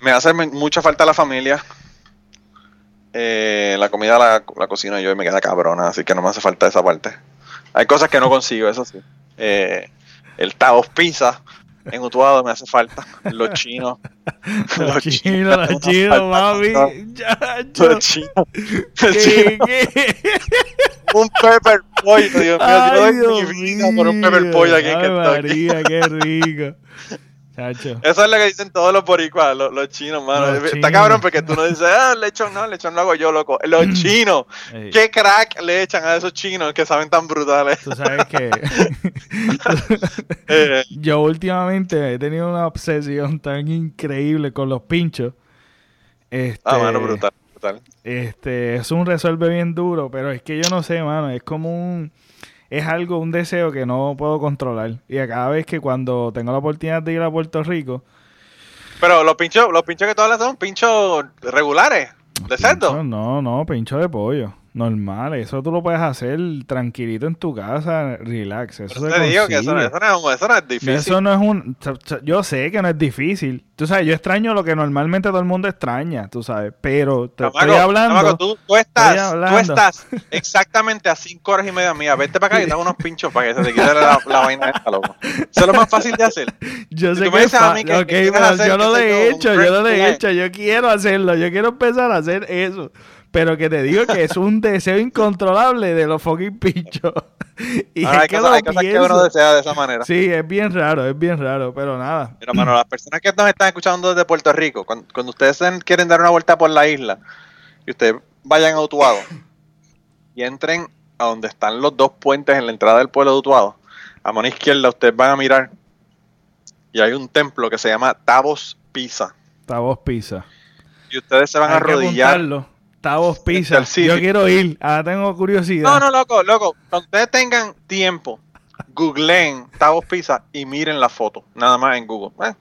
Me hace mucha falta la familia. Eh, la comida la, la, cocino yo y me queda cabrona, así que no me hace falta esa parte. Hay cosas que no consigo, eso sí. el Taos Pizza en Utuado me hace falta. Los chinos. los chinos, los chinos, mami. Los chinos. un pepper pollo, Dios mío. Ay, mi vida por un pepper pollo aquí en Kentucky. María, qué rico. Eso es lo que dicen todos los boricuas, los, chinos, mano. Está cabrón porque tú no dices, ah, lechón no, lechón lo hago yo, loco. Los chinos, ¿qué crack le echan a esos chinos que saben tan brutales? Tú sabes que eh. yo últimamente he tenido una obsesión tan increíble con los pinchos. Este, ah, mano, brutal, brutal. Este, es un resuelve bien duro, pero es que yo no sé, mano, es como un es algo, un deseo que no puedo controlar. Y a cada vez que cuando tengo la oportunidad de ir a Puerto Rico. Pero los pinchos, los pinchos que tú hablas son pinchos regulares, de cerdo. No, no, pincho de pollo. Normal, eso tú lo puedes hacer tranquilito en tu casa, relax. Eso te digo que eso, no, es, difícil. Eso no es un. Yo sé que no es difícil. Tú sabes, yo extraño lo que normalmente todo el mundo extraña, tú sabes. Pero te estoy hablando. tú, estás, tú, estás, exactamente a cinco horas y media mía. Vete para acá y te unos pinchos para que se te quite la, vaina esta, loco. Eso es lo más fácil de hacer. Yo sé que, es yo lo he hecho, yo lo he hecho. Yo quiero hacerlo. Yo quiero empezar a hacer eso. Pero que te digo que es un deseo incontrolable de los fucking pinchos. Y hay, cosas, que uno desea de esa manera. Sí, es bien raro, es bien raro, pero nada. Pero, mano, las personas que nos están escuchando desde Puerto Rico, cuando, ustedes quieren dar una vuelta por la isla y ustedes vayan a Utuado y entren a donde están los dos puentes en la entrada del pueblo de Utuado, a mano izquierda ustedes van a mirar y hay un templo que se llama Tavos Pisa. Tavos Pisa. Y ustedes se van a arrodillar. Tavos Pizza. Yo quiero ir. Ahora tengo curiosidad. No, no, loco, loco. Cuando ustedes tengan tiempo, googleen Tavos Pizza y miren la foto. Nada más en Google. Eh.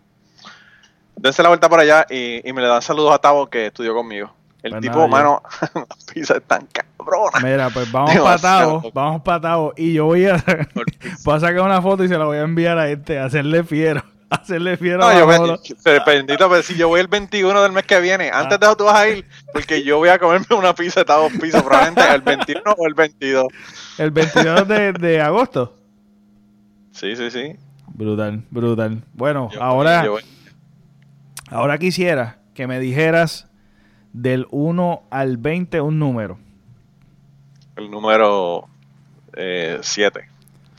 Dense la vuelta por allá y, me le dan saludos a Tavo que estudió conmigo. El pues tipo, mano, las pizzas están cabronas. Mira, pues vamos para Tavo, vamos para Tavo. Y yo voy a, voy a sacar una foto y se la voy a enviar a este, a hacerle fiero hacerle fiero no, yo bendito, pero si yo voy el 21 del mes que viene, antes de eso tú vas a ir, porque yo voy a comerme una pizza de dos pisos, probablemente el 21 o el 22. ¿El 22 de, de agosto? Sí, sí, sí. Brutal, brutal. Bueno, ahora, ahora quisiera que me dijeras del 1 al 20 un número. El número 7, eh,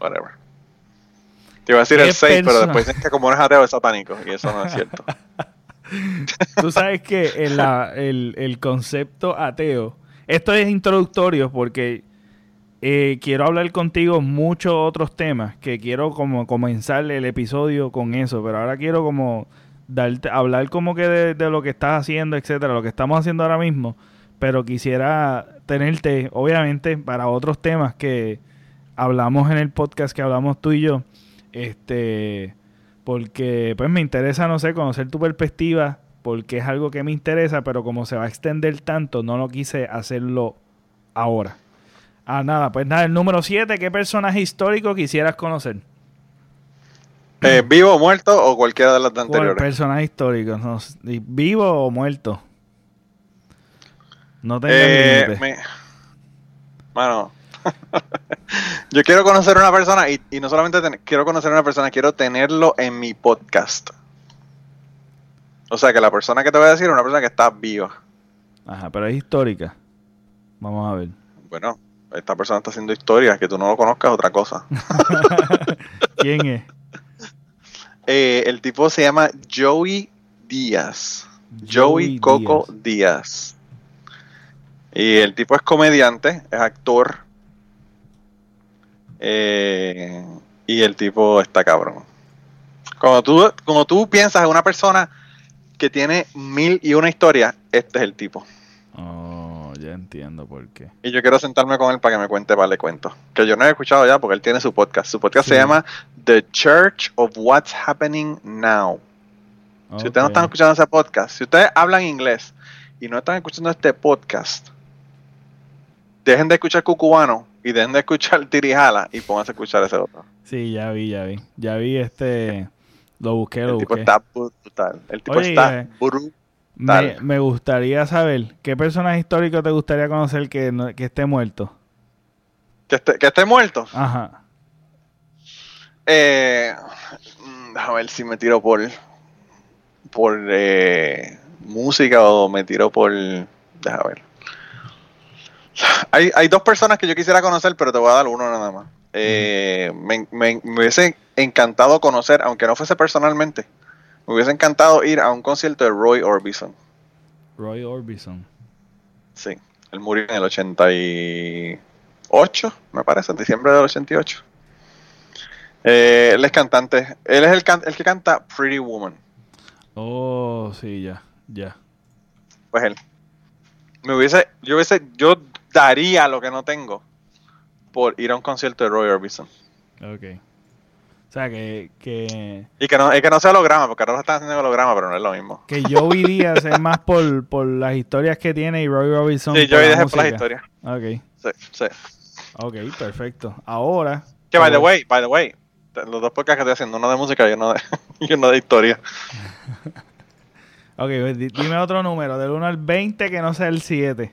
whatever. Te iba a decir el 6, pero después dicen que como eres ateo es satánico, y eso no es cierto. Tú sabes que el, el, concepto ateo, esto es introductorio porque eh, quiero hablar contigo muchos otros temas, que quiero como comenzar el episodio con eso, pero ahora quiero como darte, hablar como que de, de lo que estás haciendo, etcétera, lo que estamos haciendo ahora mismo, pero quisiera tenerte, obviamente, para otros temas que hablamos en el podcast que hablamos tú y yo este, porque pues me interesa, no sé, conocer tu perspectiva, porque es algo que me interesa, pero como se va a extender tanto, no lo quise hacerlo ahora. Ah, nada, pues nada, el número 7, ¿qué personaje histórico quisieras conocer? Eh, ¿Vivo o muerto o cualquiera de las anteriores? Personaje histórico, no, ¿vivo o muerto? No tengo eh, me... Bueno, Yo quiero conocer a una persona y, no solamente quiero conocer a una persona, quiero tenerlo en mi podcast. O sea que la persona que te voy a decir es una persona que está viva. Ajá, pero es histórica. Vamos a ver. Bueno, esta persona está haciendo historia, que tú no lo conozcas, otra cosa. ¿Quién es? Eh, el tipo se llama Joey Díaz. Joey, Coco Díaz. Y el tipo es comediante, es actor, eh, y el tipo está cabrón. Cuando tú, como tú piensas en una persona que tiene mil y una historia, este es el tipo. Oh, ya entiendo por qué. Y yo quiero sentarme con él para que me cuente vale cuento. Que yo no he escuchado ya porque él tiene su podcast. Su podcast se llama The Church of What's Happening Now. Si ustedes no están escuchando ese podcast, si ustedes hablan inglés y no están escuchando este podcast, dejen de escuchar cucubano y dejen de escuchar Tirijala y pónganse a escuchar ese otro. Sí, ya vi, ya vi. Ya vi este. Lo busqué, lo El tipo está brutal. El tipo está eh, brutal. Me, gustaría saber, ¿qué personaje histórico te gustaría conocer que, que esté muerto? ¿Que esté, que esté muerto? Ajá. Eh, mm, a ver si me tiro por. por eh, música o me tiro por. Deja ver. Hay, hay dos personas que yo quisiera conocer, pero te voy a dar uno nada más. Eh, me, me, hubiese encantado conocer, aunque no fuese personalmente, me hubiese encantado ir a un concierto de Roy Orbison. Roy Orbison. Sí, él murió en el 88, me parece, en diciembre del 88. Eh, él es cantante, él es el, el que canta Pretty Woman. Oh, sí, ya, ya. Pues él. Me hubiese, yo hubiese, yo daría lo que no tengo por ir a un concierto de Roy Orbison. Ok. O sea, que, que... Y que no, y que no sea holograma, porque ahora lo están haciendo holograma, pero no es lo mismo. Que yo viviría es más por, por las historias que tiene y Roy Robinson. Sí, yo dejé por las historias. Ok. Sí, sí. Ok, perfecto. Ahora... Que, by the way, by the way, los dos podcasts que estoy haciendo, uno de música y uno de, y uno de historia. ok, pues, dime otro número, del 1 al 20 que no sea el 7.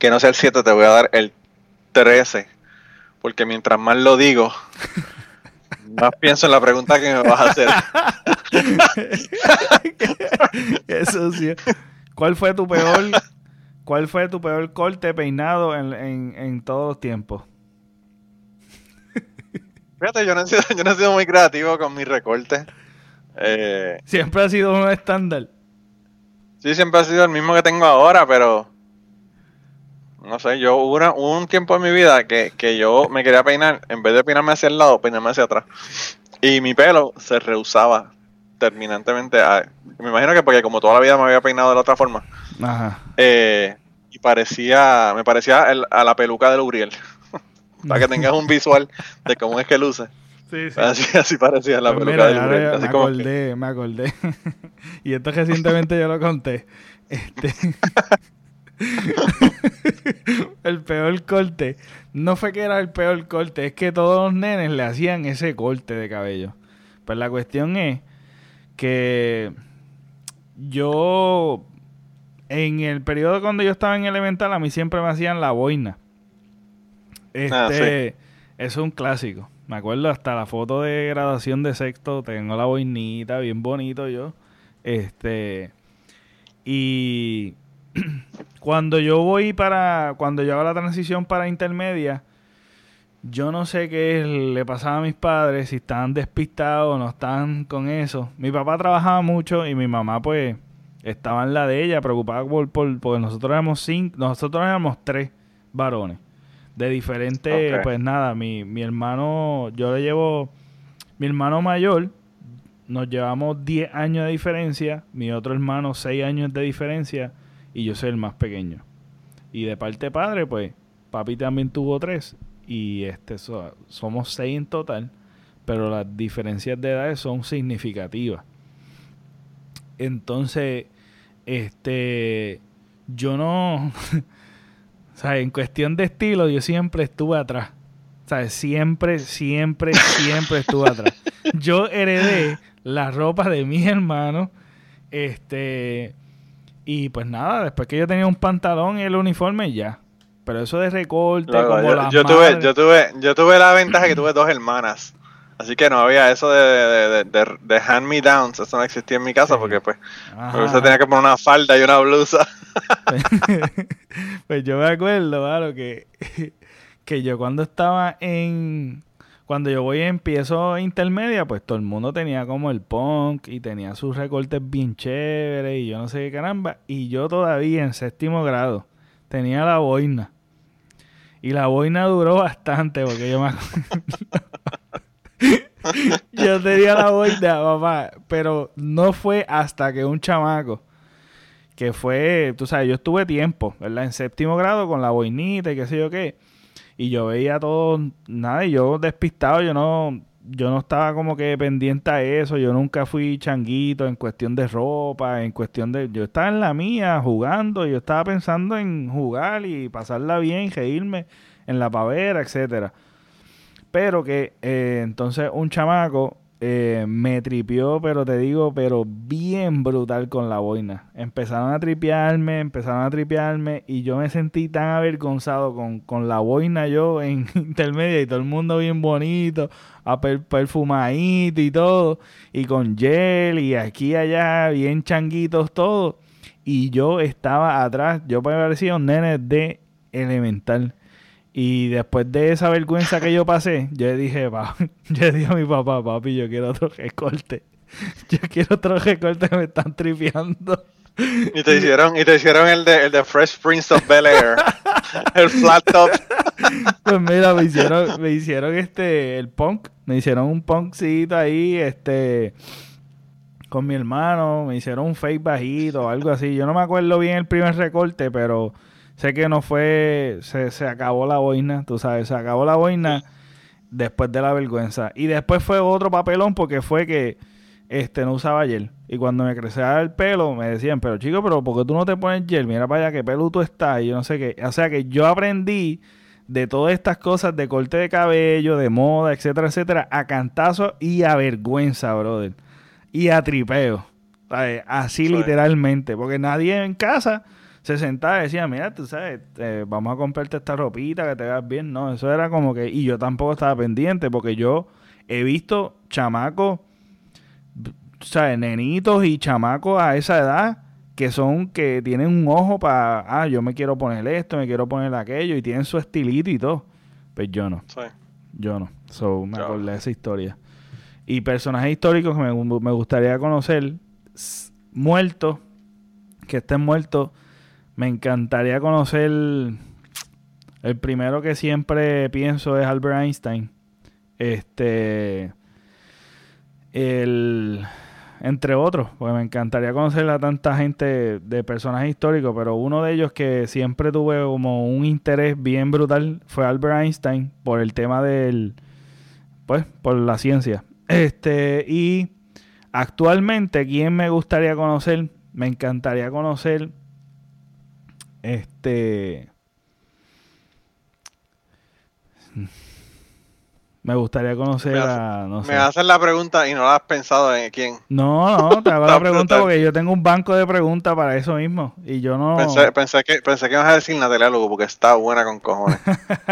Que no sea el 7, te voy a dar el 13. Porque mientras más lo digo, más pienso en la pregunta que me vas a hacer. Eso sí. ¿Cuál fue tu peor, cuál fue tu peor corte peinado en, en, en todos los tiempos? Fíjate, yo no he sido, yo no he sido muy creativo con mis recortes. Eh, siempre ha sido un estándar. Sí, siempre ha sido el mismo que tengo ahora, pero no sé, yo hubo, un tiempo en mi vida que, que, yo me quería peinar, en vez de peinarme hacia el lado, peinarme hacia atrás. Y mi pelo se rehusaba terminantemente. me imagino que porque como toda la vida me había peinado de la otra forma. Ajá. Eh, y parecía, me parecía a la peluca de Uriel. Para que tengas un visual de cómo es que luce. Sí, sí. Así, así parecía la pues peluca de Uriel. Así me acordé, me acordé. y esto recientemente yo lo conté. Este... el peor corte. No fue que era el peor corte, es que todos los nenes le hacían ese corte de cabello. Pues la cuestión es que yo, en el periodo cuando yo estaba en elemental, a mí siempre me hacían la boina. Ah, este, es un clásico. Me acuerdo hasta la foto de graduación de sexto, tengo la boinita, bien bonito yo. Este, y cuando yo voy para, cuando yo hago la transición para intermedia, yo no sé qué le pasaba a mis padres, si estaban despistados o no estaban con eso. Mi papá trabajaba mucho y mi mamá pues estaba en la de ella, preocupada por, por porque nosotros éramos cinco, nosotros éramos tres varones. De diferente, pues nada, mi, mi hermano, yo le llevo, mi hermano mayor, nos llevamos 10 años de diferencia, mi otro hermano 6 años de diferencia y yo soy el más pequeño. Y de parte padre, pues, papi también tuvo tres y este somos seis en total, pero las diferencias de edades son significativas. Entonces, este, yo no, o sea, en cuestión de estilo, yo siempre estuve atrás. O sea, siempre, siempre, siempre estuve atrás. Yo heredé la ropa de mis hermanos, este, y pues nada, después que yo tenía un pantalón y el uniforme, ya. Pero eso de recorte, como yo, yo tuve, yo tuve, yo tuve la ventaja que tuve dos hermanas. Así que no había eso de, de, de, hand me downs, eso no existía en mi casa porque pues eso tenía que poner una falda y una blusa. pues yo me acuerdo, claro, que, que yo cuando estaba en, cuando yo voy y empiezo intermedia, pues todo el mundo tenía como el punk y tenía sus recortes bien chéveres y yo no sé qué caramba. Y yo todavía en séptimo grado tenía la boina. Y la boina duró bastante porque yo me Yo tenía la boina, papá. Pero no fue hasta que un chamaco que fue, tú sabes, yo estuve tiempo, ¿verdad? En séptimo grado con la boinita y qué sé yo qué y yo veía todo, nada, y yo despistado, yo no, yo no estaba como que pendiente a eso, yo nunca fui changuito en cuestión de ropa, en cuestión de, yo estaba en la mía jugando, yo estaba pensando en jugar y pasarla bien, reírme en la pavera, etcétera. Pero que eh, entonces un chamaco eh, me tripió, pero te digo, pero bien brutal con la boina. Empezaron a tripearme, empezaron a tripearme y yo me sentí tan avergonzado con, con la boina yo en intermedia y todo el mundo bien bonito, a perfumadito y todo, y con gel y aquí y allá, bien changuitos todo. Y yo estaba atrás, yo parecía un nene de elemental. Y después de esa vergüenza que yo pasé, yo dije, yo dije a mi papá, papi, yo quiero otro recorte. Yo quiero otro recorte que me están tripeando. Y te hicieron, y te hicieron el de, el de Fresh Prince of Bel Air. el flat top. Pues mira, me hicieron, me hicieron este, el punk. Me hicieron un punkcito ahí, este, con mi hermano. Me hicieron un fake bajito, algo así. Yo no me acuerdo bien el primer recorte, pero Sé que no fue, se, se acabó la boina, tú sabes, se acabó la boina después de la vergüenza. Y después fue otro papelón porque fue que este no usaba gel. Y cuando me crecía el pelo, me decían, pero chico, pero ¿por qué tú no te pones gel? Mira para allá qué pelo tú estás. Y yo no sé qué. O sea que yo aprendí de todas estas cosas de corte de cabello, de moda, etcétera, etcétera, a cantazo y a vergüenza, brother. Y a tripeo. Así literalmente. Porque nadie en casa se sentaba y decía, mira, tú sabes, eh, vamos a comprarte esta ropita que te veas bien. No, eso era como que... Y yo tampoco estaba pendiente porque yo he visto chamacos sea, nenitos y chamacos a esa edad que son que tienen un ojo para, ah, yo me quiero poner esto, me quiero poner aquello y tienen su estilito y todo. Pues yo no. Yo no. So, me acordé de esa historia. Y personajes históricos que me, me gustaría conocer, muertos, que estén muertos, me encantaría conocer. El primero que siempre pienso es Albert Einstein. Este. El entre otros, porque me encantaría conocer a tanta gente de personajes históricos, pero uno de ellos que siempre tuve como un interés bien brutal fue Albert Einstein por el tema del, pues, por la ciencia. Este, y actualmente, ¿quién me gustaría conocer? Me encantaría conocer, este, me gustaría conocer a. No sé. Me hacen la pregunta y no la has pensado en quién. No, no, te hago la pregunta porque yo tengo un banco de preguntas para eso mismo. Y yo no. Pensé, pensé que, pensé que ibas a decir Natalia Lugo porque está buena con cojones.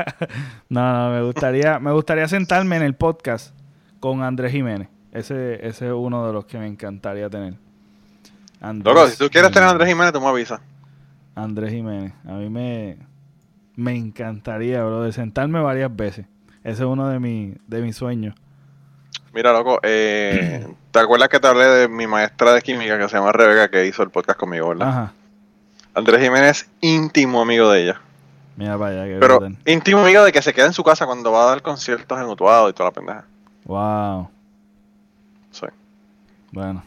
no, no, me gustaría, me gustaría sentarme en el podcast con Andrés Jiménez. Ese, ese es uno de los que me encantaría tener. Loco, si tú quieres tener a Andrés Jiménez, tú me avisas. Andrés Jiménez. A mí me, me encantaría, bro, de sentarme varias veces. Ese es uno de, mi, de mis sueños. Mira, loco, eh, ¿te acuerdas que te hablé de mi maestra de química que se llama Rebeca que hizo el podcast conmigo, verdad? Ajá. Andrés Jiménez, íntimo amigo de ella. Mira vaya, que Pero íntimo amigo de que se queda en su casa cuando va a dar conciertos en Utuado y toda la pendeja. Wow. Sí. Bueno.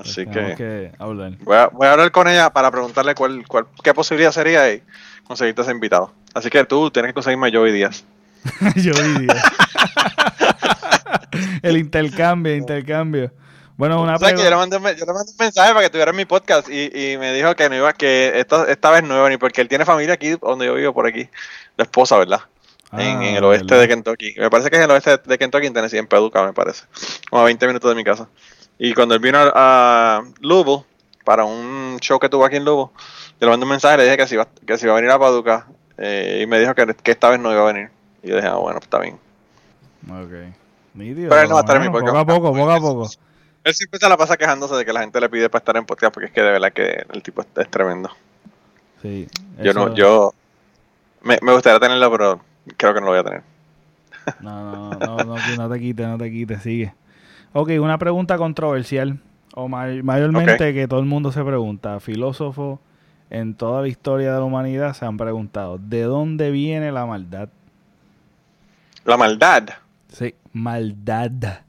Así pues que, hablar. Voy, a, voy, a, hablar con ella para preguntarle cuál, cuál, qué posibilidad sería y conseguirte ese invitado. Así que tú tienes que conseguirme a Joey Díaz. yo vivía. el intercambio, intercambio. Bueno, una. Yo, le mandé, yo le mandé un mensaje para que tuviera en mi podcast y, y me dijo que no iba, que esta, esta vez no iba ni porque él tiene familia aquí donde yo vivo, por aquí. La esposa, ¿verdad? en, el ah, oeste de Kentucky. Me parece que es en el oeste de Kentucky, en Tennessee, en Peduca, me parece. Como a 20 minutos de mi casa. Y cuando él vino a, Louisville, para un show que tuvo aquí en Louisville, yo le mandé un mensaje, le dije que si iba, que si iba a venir a Paducah, eh, y me dijo que, que esta vez no iba a venir. Y yo dije, ah, bueno, está bien. Ok. Pero él no va a estar en mi podcast. Poco a poco, poco a poco. Él siempre se la pasa quejándose de que la gente le pide para estar en podcast porque es que de verdad que el tipo es, tremendo. Sí. Yo no, yo me, me, gustaría tenerlo, pero creo que no lo voy a tener. No, no, no, no, no, te quites, no te quites, sigue. Ok, una pregunta controversial, o mayormente que todo el mundo se pregunta, filósofo en toda la historia de la humanidad se han preguntado, ¿de dónde viene la maldad? La maldad. Sí, maldad.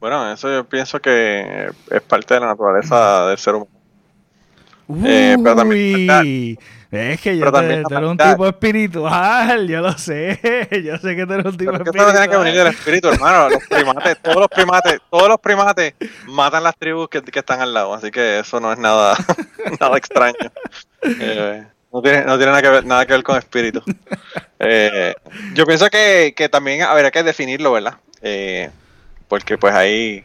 Bueno, eso yo pienso que es parte de la naturaleza del ser humano. Eh, pero también es que yo te, tú eres un tipo espiritual, yo lo sé, yo sé que tú eres un tipo pero espiritual. Eso no tiene que venir del espíritu, hermano. Los primates, todos los primates, todos los primates matan las tribus que, que están al lado, así que eso no es nada, nada extraño. Eh, no tiene, no tiene nada, que ver, nada que ver con espíritu. Eh, yo pienso que, que también habría que definirlo, ¿verdad? Eh, porque pues ahí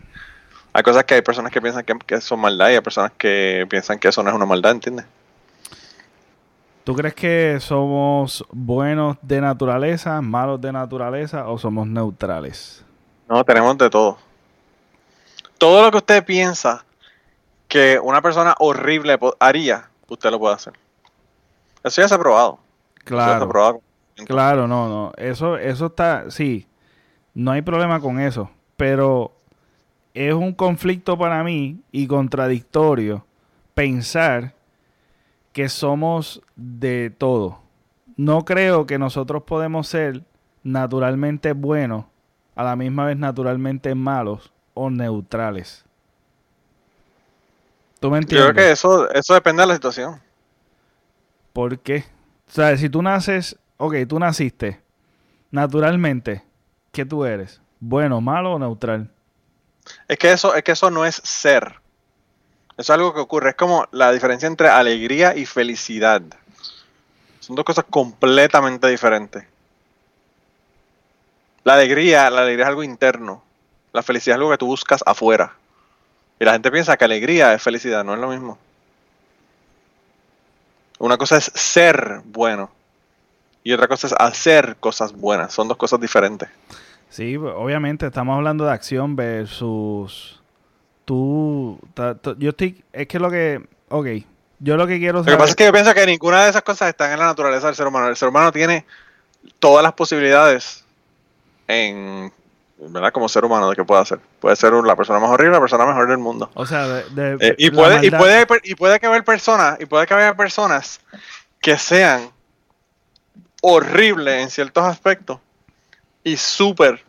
hay cosas que hay personas que piensan que, que son maldad y hay personas que piensan que eso no es una maldad, ¿entiendes? ¿Tú crees que somos buenos de naturaleza, malos de naturaleza o somos neutrales? No, tenemos de todo. Todo lo que usted piensa que una persona horrible haría, usted lo puede hacer. Eso ya se ha probado. Claro. probado. Claro, no, no. Eso, eso está, sí. No hay problema con eso. Pero es un conflicto para mí y contradictorio pensar que somos de todo. No creo que nosotros podemos ser naturalmente buenos, a la misma vez naturalmente malos o neutrales. ¿Tú me entiendes? Yo creo que eso, eso depende de la situación. ¿Por qué? O sea, si tú naces, ok, tú naciste, naturalmente, ¿qué tú eres? ¿Bueno, malo o neutral? Es que eso, es que eso no es ser. Eso es algo que ocurre. Es como la diferencia entre alegría y felicidad. Son dos cosas completamente diferentes. La alegría, la alegría es algo interno. La felicidad es algo que tú buscas afuera. Y la gente piensa que alegría es felicidad, no es lo mismo. Una cosa es ser bueno y otra cosa es hacer cosas buenas. Son dos cosas diferentes. Sí, obviamente estamos hablando de acción versus tú. Yo estoy. Es que lo que. Ok. Yo lo que quiero saber. Lo que pasa es que yo pienso que ninguna de esas cosas están en la naturaleza del ser humano. El ser humano tiene todas las posibilidades en ¿verdad? Como ser humano de que pueda hacer. Puede ser la persona más horrible, la persona mejor del mundo. O sea, de, eh, y, puede, y, puede, y puede que haber personas, y puede que haya personas que sean horribles en ciertos aspectos y súper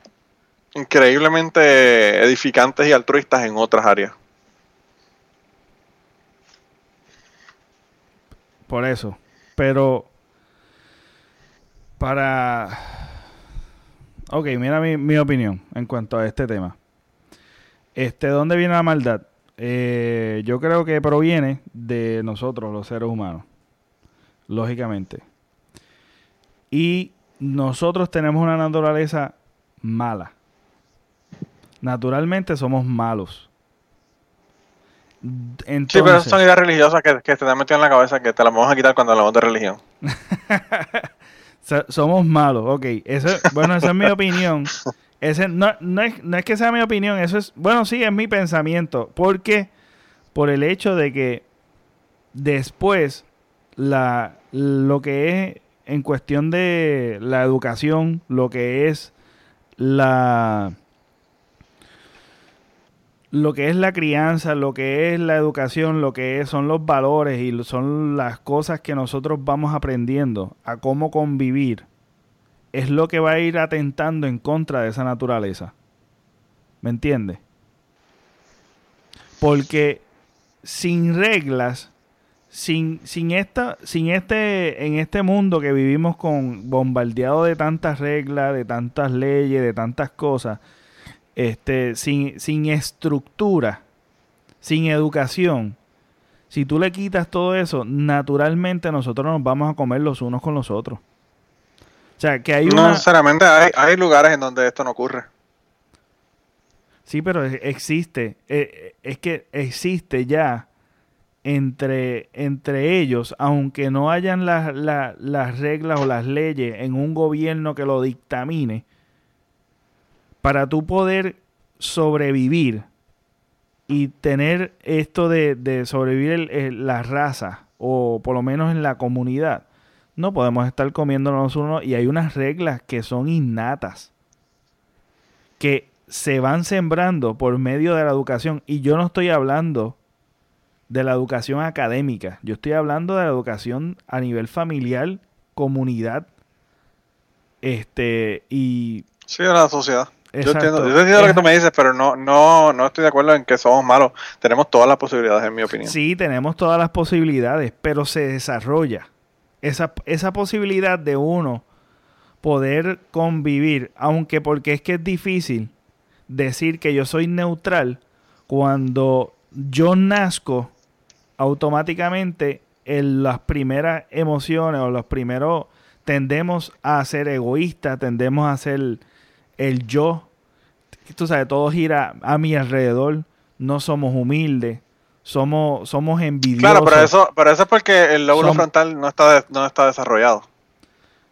increíblemente edificantes y altruistas en otras áreas. Por eso. Pero para Ok, mira mi, opinión en cuanto a este tema. Este, ¿Dónde viene la maldad? Eh, yo creo que proviene de nosotros, los seres humanos. Lógicamente. Y nosotros tenemos una naturaleza mala. Naturalmente somos malos. sí, pero son ideas religiosas que, que te han metido en la cabeza que te las vamos a quitar cuando hablamos de religión. somos malos, ok. Eso, bueno, esa es mi opinión. Ese, no, no, es, no es que sea mi opinión, eso es, bueno, sí, es mi pensamiento. Porque, por el hecho de que después, la, lo que es en cuestión de la educación, lo que es la lo que es la crianza, lo que es la educación, lo que son los valores y son las cosas que nosotros vamos aprendiendo a cómo convivir, es lo que va a ir atentando en contra de esa naturaleza. ¿Me entiendes? Porque sin reglas, sin, sin, esta, sin este, en este mundo que vivimos con bombardeado de tantas reglas, de tantas leyes, de tantas cosas, este, sin, sin estructura, sin educación, si tú le quitas todo eso, naturalmente nosotros nos vamos a comer los unos con los otros. O sea, que hay No necesariamente, hay, hay lugares en donde esto no ocurre. Sí, pero existe. Eh, es que existe ya entre, entre ellos, aunque no hayan las reglas o las leyes en un gobierno que lo dictamine, para tú poder sobrevivir y tener esto de, sobrevivir en la raza o por lo menos en la comunidad, no podemos estar comiéndonos uno y hay unas reglas que son innatas que se van sembrando por medio de la educación. Y yo no estoy hablando de la educación académica, yo estoy hablando de la educación a nivel familiar, comunidad, este y sí, de la sociedad. Yo entiendo, yo entiendo lo que tú me dices, pero no, no, no estoy de acuerdo en que somos malos. Tenemos todas las posibilidades, en mi opinión. Sí, tenemos todas las posibilidades, pero se desarrolla esa, esa posibilidad de uno poder convivir, aunque porque es que es difícil decir que yo soy neutral cuando yo nazco automáticamente en las primeras emociones o los primeros tendemos a ser egoístas, tendemos a ser el yo, tú sabes, todo gira a mi alrededor, no somos humildes, somos, somos envidiosos. Claro, pero eso, pero eso es porque el lóbulo frontal no está, no está desarrollado.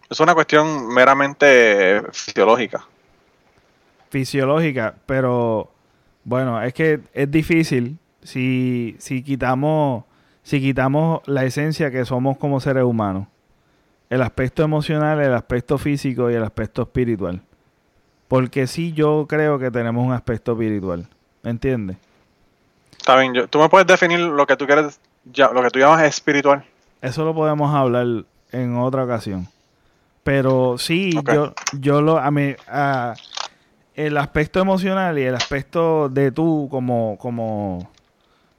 Es una cuestión meramente fisiológica. Fisiológica, pero bueno, es que es difícil si, si quitamos si quitamos la esencia que somos como seres humanos. El aspecto emocional, el aspecto físico y el aspecto espiritual. Porque sí, yo creo que tenemos un aspecto espiritual. ¿Me entiendes? Está bien, tú me puedes definir lo que tú quieres, ya, lo que tú llamas espiritual. Eso lo podemos hablar en otra ocasión. Pero sí, yo, yo lo, a mí, el aspecto emocional y el aspecto de tú como, como,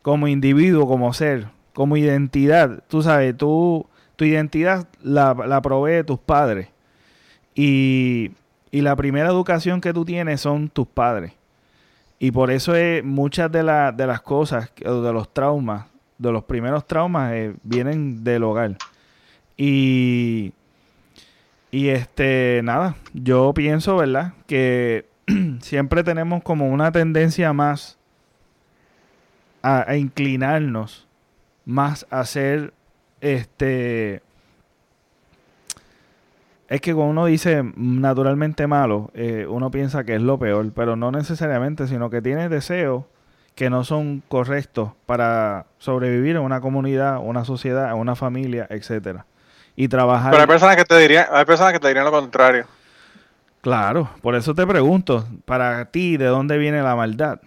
como individuo, como ser, como identidad, tú sabes, tú, tu identidad la, la provee tus padres. Y Y la primera educación que tú tienes son tus padres. Y por eso es, muchas de, de las cosas, de los traumas, de los primeros traumas, eh, vienen del hogar. Y, y este, nada, yo pienso, ¿verdad? Que siempre tenemos como una tendencia más a, inclinarnos más a ser este es que cuando uno dice naturalmente malo, eh, uno piensa que es lo peor, pero no necesariamente, sino que tiene deseos que no son correctos para sobrevivir en una comunidad, una sociedad, una familia, etcétera. Y trabajar. Pero hay personas que te dirían, hay personas que te dirían lo contrario. Claro, por eso te pregunto, para ti, ¿de dónde viene la maldad?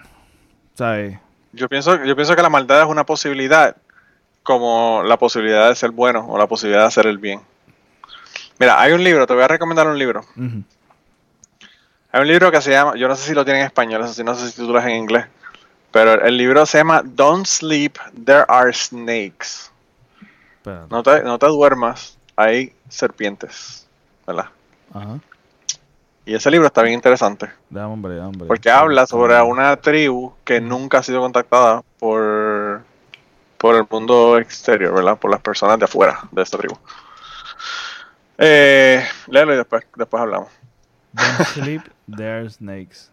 ¿Sabes? Yo pienso, yo pienso que la maldad es una posibilidad, como la posibilidad de ser bueno o la posibilidad de hacer el bien. Mira, hay un libro, te voy a recomendar un libro. Hay un libro que se llama, yo no sé si lo tienen en español, no sé si tú lo en inglés, pero el libro se llama Don't Sleep, There Are Snakes. No te, no te duermas, hay serpientes, ¿verdad? Ajá. Y ese libro está bien interesante. hombre, hombre. Porque habla sobre una tribu que nunca ha sido contactada por, por el mundo exterior, ¿verdad? Por las personas de afuera de esta tribu. Eh, léelo y después, después hablamos. Don't sleep, there are snakes.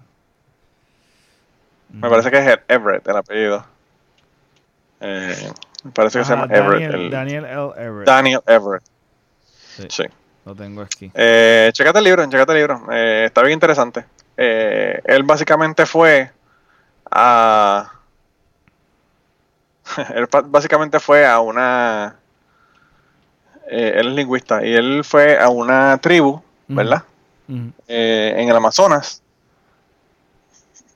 Me parece que es Everett el apellido. Eh, me parece que se llama Everett. Daniel L. Everett. Daniel Everett. sí. Lo tengo aquí. Eh, checate el libro, checate el libro. Eh, está bien interesante. Eh, él básicamente fue a. él básicamente fue a una. Eh, él es lingüista y él fue a una tribu, ¿verdad? en el Amazonas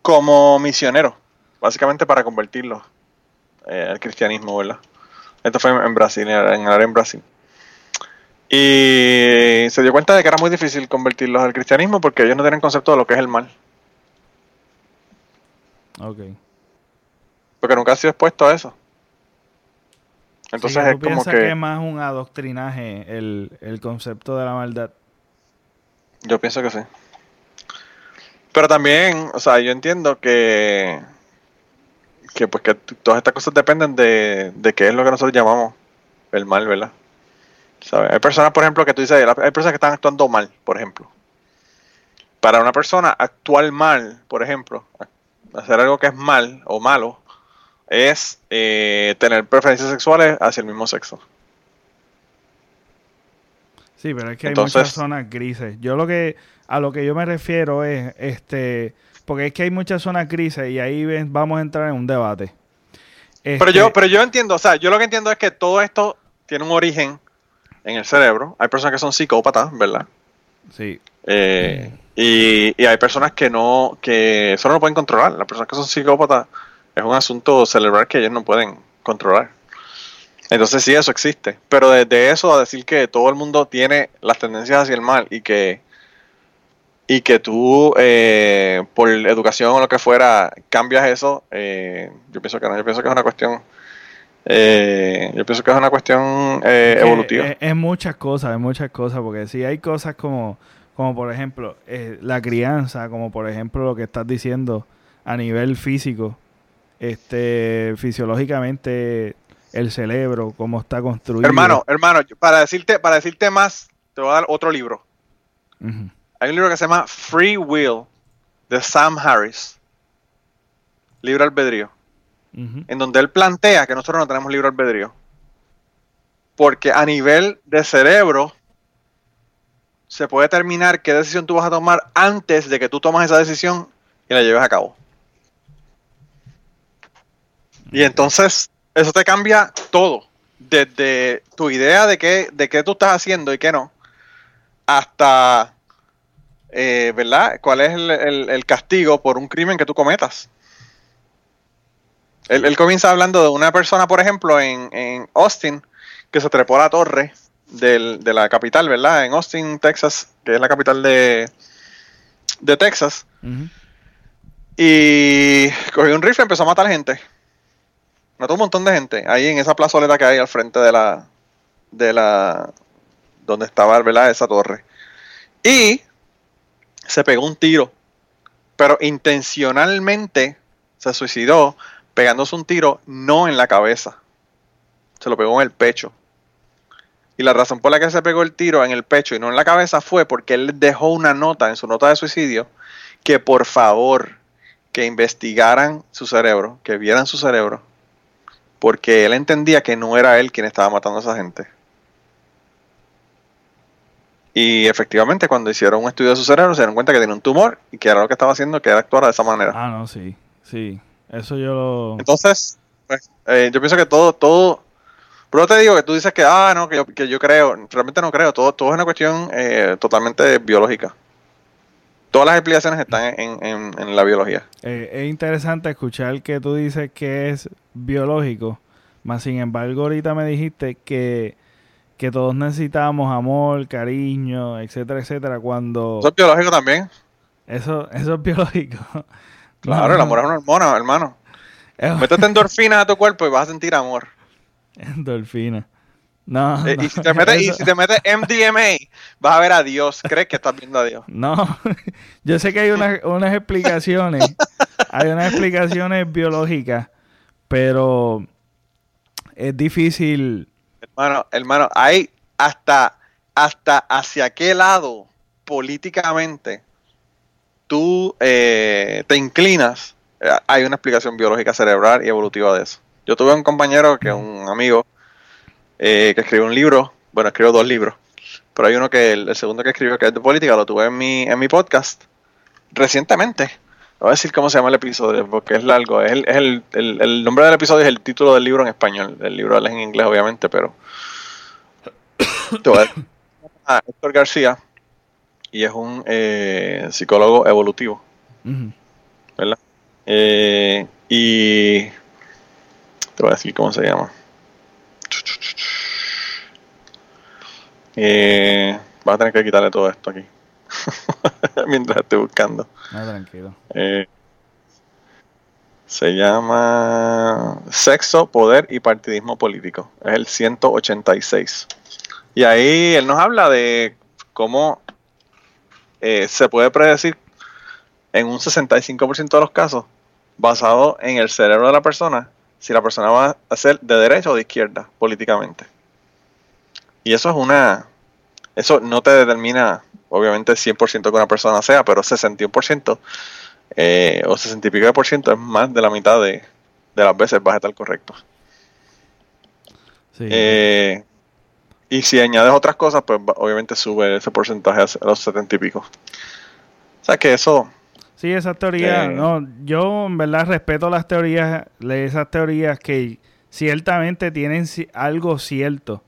como misionero, básicamente para convertirlo al cristianismo, ¿verdad? Esto fue en Brasil, en el área en Brasil. Y se dio cuenta de que era muy difícil convertirlos al cristianismo porque ellos no tienen concepto de lo que es el mal. Ok. Porque nunca ha sido expuesto a eso. Entonces es como que... que es más un adoctrinaje el, el concepto de la maldad. Yo pienso que sí. Pero también, o sea, yo entiendo que que pues que todas estas cosas dependen de, de qué es lo que nosotros llamamos el mal, ¿verdad? Hay personas, por ejemplo, que tú dices, hay personas que están actuando mal, por ejemplo. Para una persona actuar mal, por ejemplo, hacer algo que es mal o malo, es eh, tener preferencias sexuales hacia el mismo sexo. Sí, pero es que hay muchas zonas grises. Yo lo que a lo que yo me refiero es este porque es que hay muchas zonas grises y ahí vamos a entrar en un debate. pero yo este pero yo entiendo, o sea, yo lo que entiendo es que todo esto tiene un origen en el cerebro. Hay personas que son psicópatas, ¿verdad? Sí. Eh, y, hay personas que no, que eso no lo pueden controlar. Las personas que son psicópatas es un asunto cerebral que ellos no pueden controlar. Entonces sí, eso existe. Pero desde eso a decir que todo el mundo tiene las tendencias hacia el mal y que y que tú eh, por educación o lo que fuera cambias eso, eh, yo pienso que no, yo pienso que es una cuestión eh, yo pienso que es una cuestión eh, evolutiva. Es, muchas cosas, es muchas cosas, porque si hay cosas como, como por ejemplo, eh, la crianza, como por ejemplo lo que estás diciendo a nivel físico, este, fisiológicamente el cerebro, cómo está construido. Hermano, hermano, para decirte, para decirte más, te voy a dar otro libro. Hay un libro que se llama Free Will de Sam Harris. Libro albedrío en donde él plantea que nosotros no tenemos libre albedrío. Porque a nivel de cerebro se puede determinar qué decisión tú vas a tomar antes de que tú tomas esa decisión y la lleves a cabo. Y entonces eso te cambia todo. Desde tu idea de qué, de qué tú estás haciendo y qué no, hasta, eh, ¿verdad? ¿Cuál es el castigo por un crimen que tú cometas? Él, comienza hablando de una persona, por ejemplo, en, Austin, que se trepó a la torre de la capital, ¿verdad? En Austin, Texas, que es la capital de, de Texas. Y cogió un rifle y empezó a matar gente. Mató un montón de gente ahí en esa plazoleta que hay al frente de la. de la. donde estaba, ¿verdad? Esa torre. Y se pegó un tiro, pero intencionalmente se suicidó pegándose un tiro no en la cabeza, se lo pegó en el pecho. Y la razón por la que se pegó el tiro en el pecho y no en la cabeza fue porque él dejó una nota en su nota de suicidio que por favor que investigaran su cerebro, que vieran su cerebro, porque él entendía que no era él quien estaba matando a esa gente. Y efectivamente, cuando hicieron un estudio de su cerebro, se dieron cuenta que tenía un tumor y que era lo que estaba haciendo, que era actuar de esa manera. Ah, no, sí, sí. Eso yo lo... Entonces, pues, eh, yo pienso que todo, todo... Pero te digo que tú dices que, ah, no, que yo, que yo creo. Realmente no creo. Todo, todo es una cuestión eh, totalmente biológica. Todas las explicaciones están en, la biología. Eh, es interesante escuchar que tú dices que es biológico, más sin embargo ahorita me dijiste que que todos necesitamos amor, cariño, etcétera, etcétera, cuando... Eso es biológico también. Eso, eso es biológico. Claro, el amor es una hormona, hermano. Métete endorfina a tu cuerpo y vas a sentir amor. Endorfina. No, eh, Y, si te metes, y si te metes MDMA, vas a ver a Dios. ¿Crees que estás viendo a Dios? No, yo sé que hay unas explicaciones. hay unas explicaciones biológicas, pero es difícil Hermano, hermano, hay hasta, hasta hacia qué lado políticamente tú eh, te inclinas, eh, hay una explicación biológica cerebral y evolutiva de eso. Yo tuve un compañero que un amigo eh, que escribió un libro, bueno, escribió dos libros, pero hay uno que el, segundo que escribió que es de política, lo tuve en mi, en mi podcast recientemente. Voy a decir cómo se llama el episodio, porque es largo. Es, el, el, nombre del episodio es el título del libro en español. El libro es en inglés, obviamente, pero. a Héctor García y es un eh, psicólogo evolutivo. ¿Verdad? Eh, y. Te voy a decir cómo se llama. Eh, vas a tener que quitarle todo esto aquí. Mientras estoy buscando. Tranquilo. Eh, se llama Sexo, Poder y Partidismo Político. Es el 186. Y ahí él nos habla de cómo eh, se puede predecir en un 65% de los casos, basado en el cerebro de la persona, si la persona va a ser de derecha o de izquierda políticamente. Y eso es una... Eso no te determina obviamente 100% que una persona sea, pero 61% eh, o 60 y pico de por ciento es más de la mitad de, las veces vas a estar correcto. Eh, y si añades otras cosas, pues obviamente sube ese porcentaje a los 70 y pico. O sea que eso... Sí, esas teorías, eh, no, yo en verdad respeto las teorías, esas teorías que ciertamente tienen algo cierto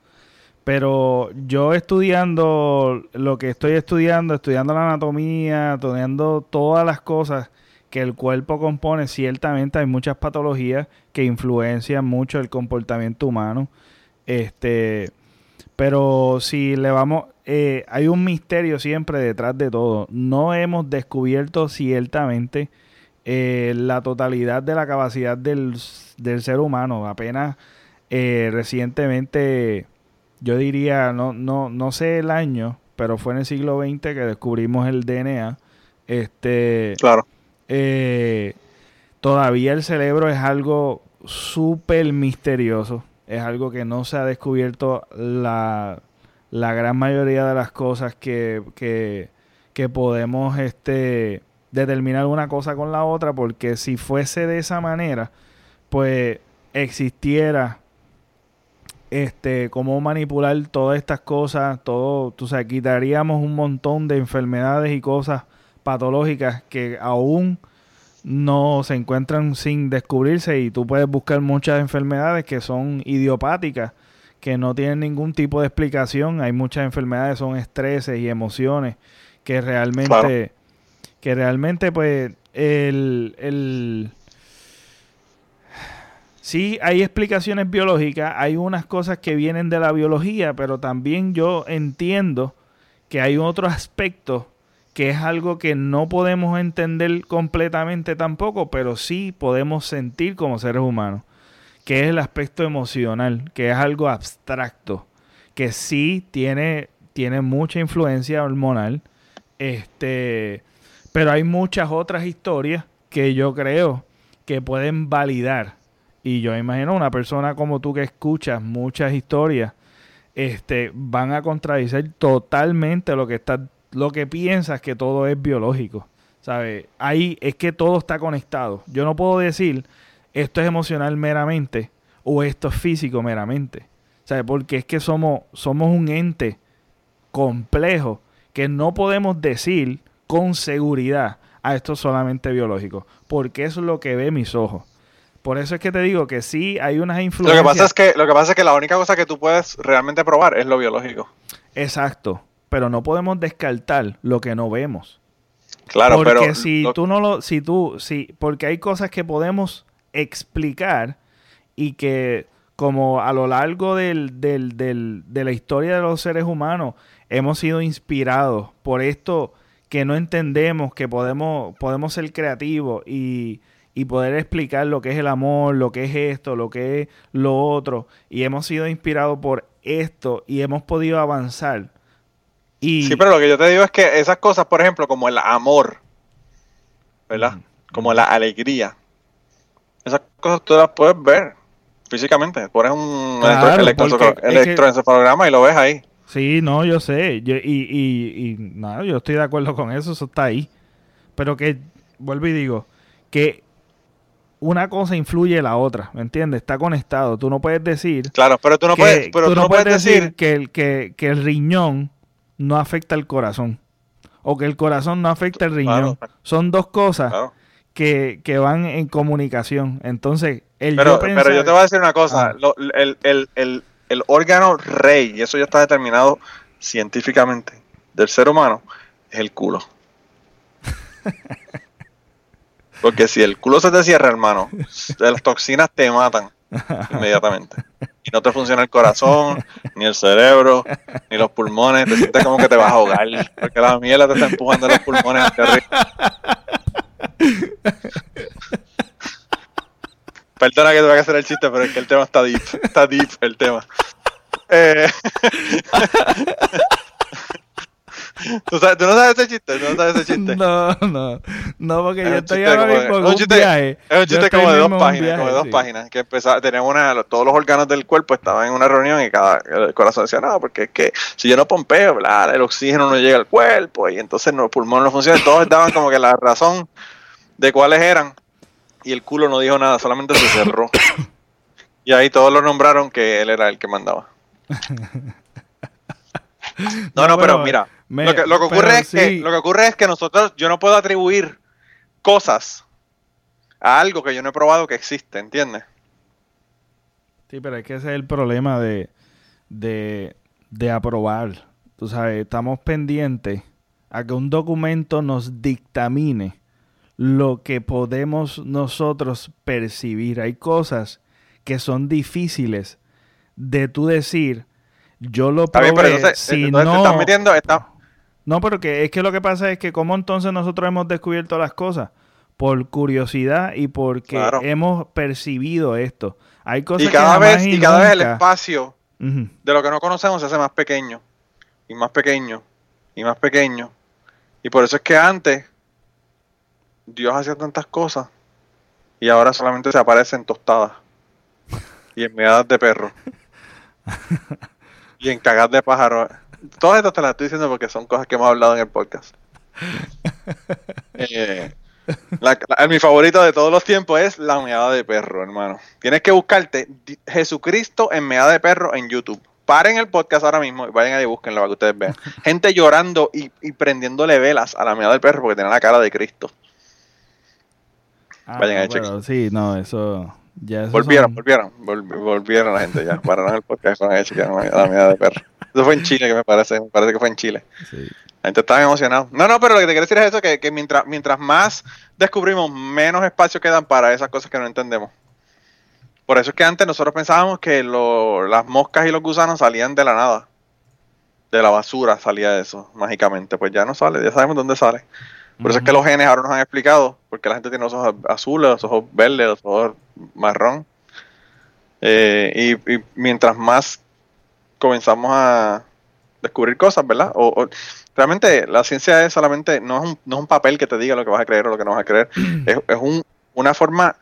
pero yo estudiando lo que estoy estudiando, estudiando la anatomía, estudiando todas las cosas que el cuerpo compone, ciertamente hay muchas patologías que influencian mucho el comportamiento humano. Este, pero si le vamos, eh, hay un misterio siempre detrás de todo. No hemos descubierto ciertamente eh, la totalidad de la capacidad del, ser humano. Apenas eh, recientemente yo diría, no, no, no sé el año, pero fue en el siglo XX que descubrimos el DNA. Este, claro. Todavía el cerebro es algo súper misterioso. Es algo que no se ha descubierto la, la gran mayoría de las cosas que, que, podemos este, determinar una cosa con la otra, porque si fuese de esa manera, pues existiera este, cómo manipular todas estas cosas, todo, tú sabes, quitaríamos un montón de enfermedades y cosas patológicas que aún no se encuentran sin descubrirse y tú puedes buscar muchas enfermedades que son idiopáticas, que no tienen ningún tipo de explicación. Hay muchas enfermedades, son estreses y emociones que realmente, que realmente pues el, el Sí, hay explicaciones biológicas, hay unas cosas que vienen de la biología, pero también yo entiendo que hay otro aspecto que es algo que no podemos entender completamente tampoco, pero sí podemos sentir como seres humanos, que es el aspecto emocional, que es algo abstracto, que sí tiene, tiene mucha influencia hormonal, Este, pero hay muchas otras historias que yo creo que pueden validar. Y yo imagino una persona como tú que escuchas muchas historias, este, van a contradecir totalmente lo que está, lo que piensas que todo es biológico. ¿Sabes? Ahí es que todo está conectado. Yo no puedo decir esto es emocional meramente o esto es físico meramente. ¿Sabes? Porque es que somos, somos un ente complejo que no podemos decir con seguridad a esto es solamente biológico, porque eso es lo que ve mis ojos. Por eso es que te digo que sí hay unas influencias. Lo que pasa es que, lo que, pasa es que la única cosa que tú puedes realmente probar es lo biológico. Exacto, pero no podemos descartar lo que no vemos. Claro, porque pero si tú no lo, si tú, si, porque hay cosas que podemos explicar y que como a lo largo del, del, del, de la historia de los seres humanos hemos sido inspirados por esto que no entendemos, que podemos, podemos ser creativos y, y poder explicar lo que es el amor, lo que es esto, lo que es lo otro. Y hemos sido inspirados por esto y hemos podido avanzar. Y... Sí, pero lo que yo te digo es que esas cosas, por ejemplo, como el amor, ¿verdad? Como la alegría, esas cosas tú las puedes ver físicamente. Pones un electroencefalograma y lo ves ahí. Sí, no, yo sé. y, y, y nada, yo estoy de acuerdo con eso, eso está ahí. Pero que, vuelvo y digo, que una cosa influye la otra, ¿me entiendes? Está conectado. Tú no puedes decir. Claro, pero tú no puedes, pero tú no puedes decir, que, el, que, que, el riñón no afecta al corazón. O que el corazón no afecta al riñón. Son dos cosas que, que, van en comunicación. Entonces, el pero, yo pero yo te voy a decir una cosa. Ah. el, el, el, el órgano rey, y eso ya está determinado científicamente, del ser humano, es el culo. Porque si el culo se te cierra, hermano, las toxinas te matan inmediatamente. Y no te funciona el corazón, ni el cerebro, ni los pulmones. Te sientes como que te vas a ahogar. Porque la miel te está empujando los pulmones hacia arriba. Perdona que te voy a hacer el chiste, pero es que el tema está deep. Está deep el tema. Eh... ¿Tú, no sabes ese chiste? ¿Tú no sabes ese chiste? No, no. No, porque yo estoy ahora mismo en un, chiste, viaje. Es un chiste como de dos páginas, como de dos páginas. Que empezaba, teníamos una, todos los órganos del cuerpo estaban en una reunión y cada el corazón decía, no, porque es que si yo no pompeo, bla, el oxígeno no llega al cuerpo y entonces los pulmones no funcionan. Todos daban como que la razón de cuáles eran y el culo no dijo nada, solamente se cerró. y ahí todos lo nombraron que él era el que mandaba. No, no, pero, mira, lo, que, ocurre es que, lo que ocurre es que nosotros, yo no puedo atribuir cosas a algo que yo no he probado que existe, ¿entiendes? Sí, pero es que ese es el problema de, de, de aprobar. Tú sabes, estamos pendientes a que un documento nos dictamine lo que podemos nosotros percibir. Hay cosas que son difíciles de tú decir, yo lo probé, pero si no... estás metiendo, está... No, porque es que lo que pasa es que como entonces nosotros hemos descubierto las cosas por curiosidad y porque hemos percibido esto. Hay cosas y cada vez y, cada vez el espacio de lo que no conocemos se hace más pequeño y más pequeño y más pequeño. Y por eso es que antes Dios hacía tantas cosas y ahora solamente se aparecen tostadas y en meadas de perro y en cagar de pájaro. Todo esto te las estoy diciendo porque son cosas que hemos hablado en el podcast. Eh, mi favorito de todos los tiempos es la meada de perro, hermano. Tienes que buscarte Jesucristo en meada de perro en YouTube. Paren el podcast ahora mismo y vayan ahí y búsquenlo para que ustedes vean. Gente llorando y, y prendiéndole velas a la meada del perro porque tiene la cara de Cristo. Ah, Vayan a bueno, Sí, no, eso. Ya volvieron, volvieron, volvieron la gente ya. Pararon el podcast con ella, la mierda de perro. Eso fue en Chile, que me parece, me parece que fue en Chile. Sí. La gente estaba emocionada. No, no, pero lo que te quiero decir es eso, que, que mientras, mientras más descubrimos, menos espacio quedan para esas cosas que no entendemos. Por eso es que antes nosotros pensábamos que lo, las moscas y los gusanos salían de la nada. De la basura salía eso, mágicamente. Pues ya no sale, ya sabemos dónde sale. Por eso es que los genes ahora nos han explicado, porque la gente tiene los ojos azules, los ojos verdes, los ojos marrón. Eh, y, mientras más comenzamos a, descubrir cosas, ¿verdad? O, realmente la ciencia es solamente, no es, un, no es un papel que te diga lo que vas a creer o lo que no vas a creer, es, es un, una forma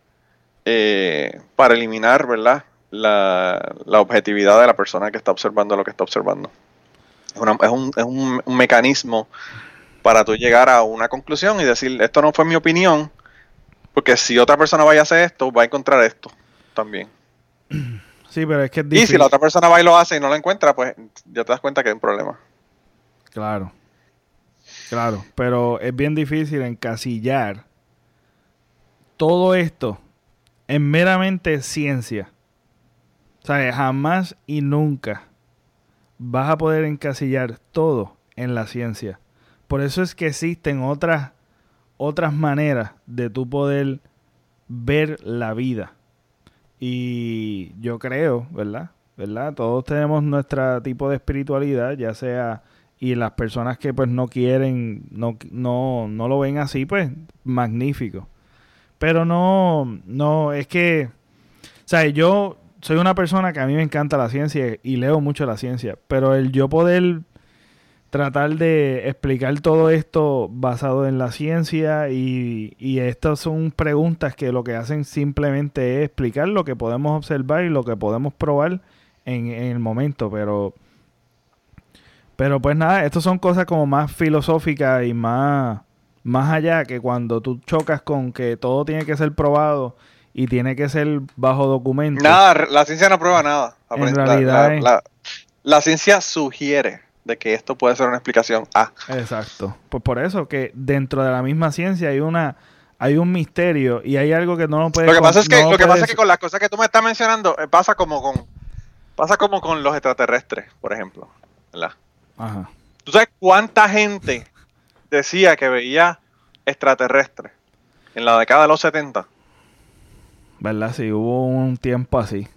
eh, para eliminar, ¿verdad? La, la, objetividad de la persona que está observando lo que está observando. Es, una, es, un, es un, un, mecanismo para tú llegar a una conclusión y decir, esto no fue mi opinión, porque si otra persona vaya a hacer esto, va a encontrar esto también. Sí, pero es que es Y si la otra persona va y lo hace y no lo encuentra, pues ya te das cuenta que hay un problema. Claro. Claro, pero es bien difícil encasillar todo esto en meramente ciencia. O sea, jamás y nunca vas a poder encasillar todo en la ciencia. Por eso es que existen otras, otras maneras de tú poder ver la vida. Y yo creo, ¿verdad? ¿verdad? Todos tenemos nuestro tipo de espiritualidad, ya sea y las personas que pues no quieren, no, no, no lo ven así, pues magnífico. Pero no, no, es que, o sea, yo soy una persona que a mí me encanta la ciencia y leo mucho la ciencia, pero el yo poder tratar de explicar todo esto basado en la ciencia y, y estas son preguntas que lo que hacen simplemente es explicar lo que podemos observar y lo que podemos probar en, en el momento, pero... Pero pues nada, estas son cosas como más filosóficas y más más allá que cuando tú chocas con que todo tiene que ser probado y tiene que ser bajo documento. Nada, la ciencia no prueba nada. En realidad la, ciencia sugiere de que esto puede ser una explicación A. Exacto. Pues por eso que dentro de la misma ciencia hay una hay un misterio y hay algo que no lo puede Lo que pasa es que lo que pasa es que con las cosas que tú me estás mencionando eh, pasa como con pasa como con los extraterrestres, por ejemplo, ¿verdad? Ajá. ¿Tú sabes cuánta gente decía que veía extraterrestres en la década de los 70. ¿Verdad? Sí, hubo un tiempo así.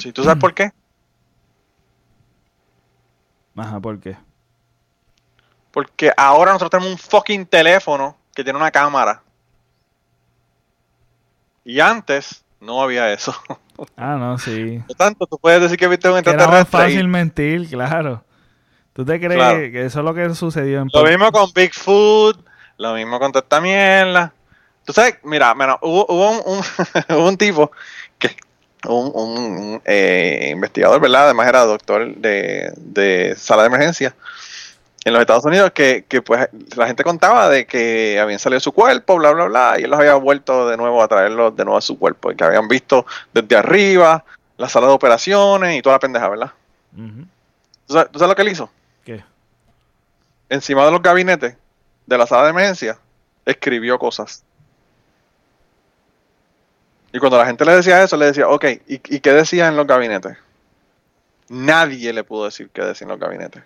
Sí, ¿tú sabes por qué? Ajá, ¿por qué? Porque ahora nosotros tenemos un fucking teléfono que tiene una cámara. Y antes no había eso. Ah, no, sí. Por tanto, tú puedes decir que viste un extraterrestre. Más fácil mentir, claro. ¿Tú te crees que eso es lo que sucedió en Lo mismo con Bigfoot, lo mismo con toda esta mierda. Tú sabes, mira, hubo, hubo un, tipo un, un eh, investigador, ¿verdad? Además era doctor de, de, sala de emergencia en los Estados Unidos que, que, pues la gente contaba de que habían salido de su cuerpo, bla, bla, bla, y él los había vuelto de nuevo a traerlos de nuevo a su cuerpo, y que habían visto desde arriba la sala de operaciones y toda la pendeja, ¿verdad? ¿Tú sabes lo que él hizo? encima de los gabinetes de la sala de emergencia, escribió cosas. Y cuando la gente le decía eso, le decía, ok, ¿y, qué decía en los gabinetes? Nadie le pudo decir qué decía en los gabinetes.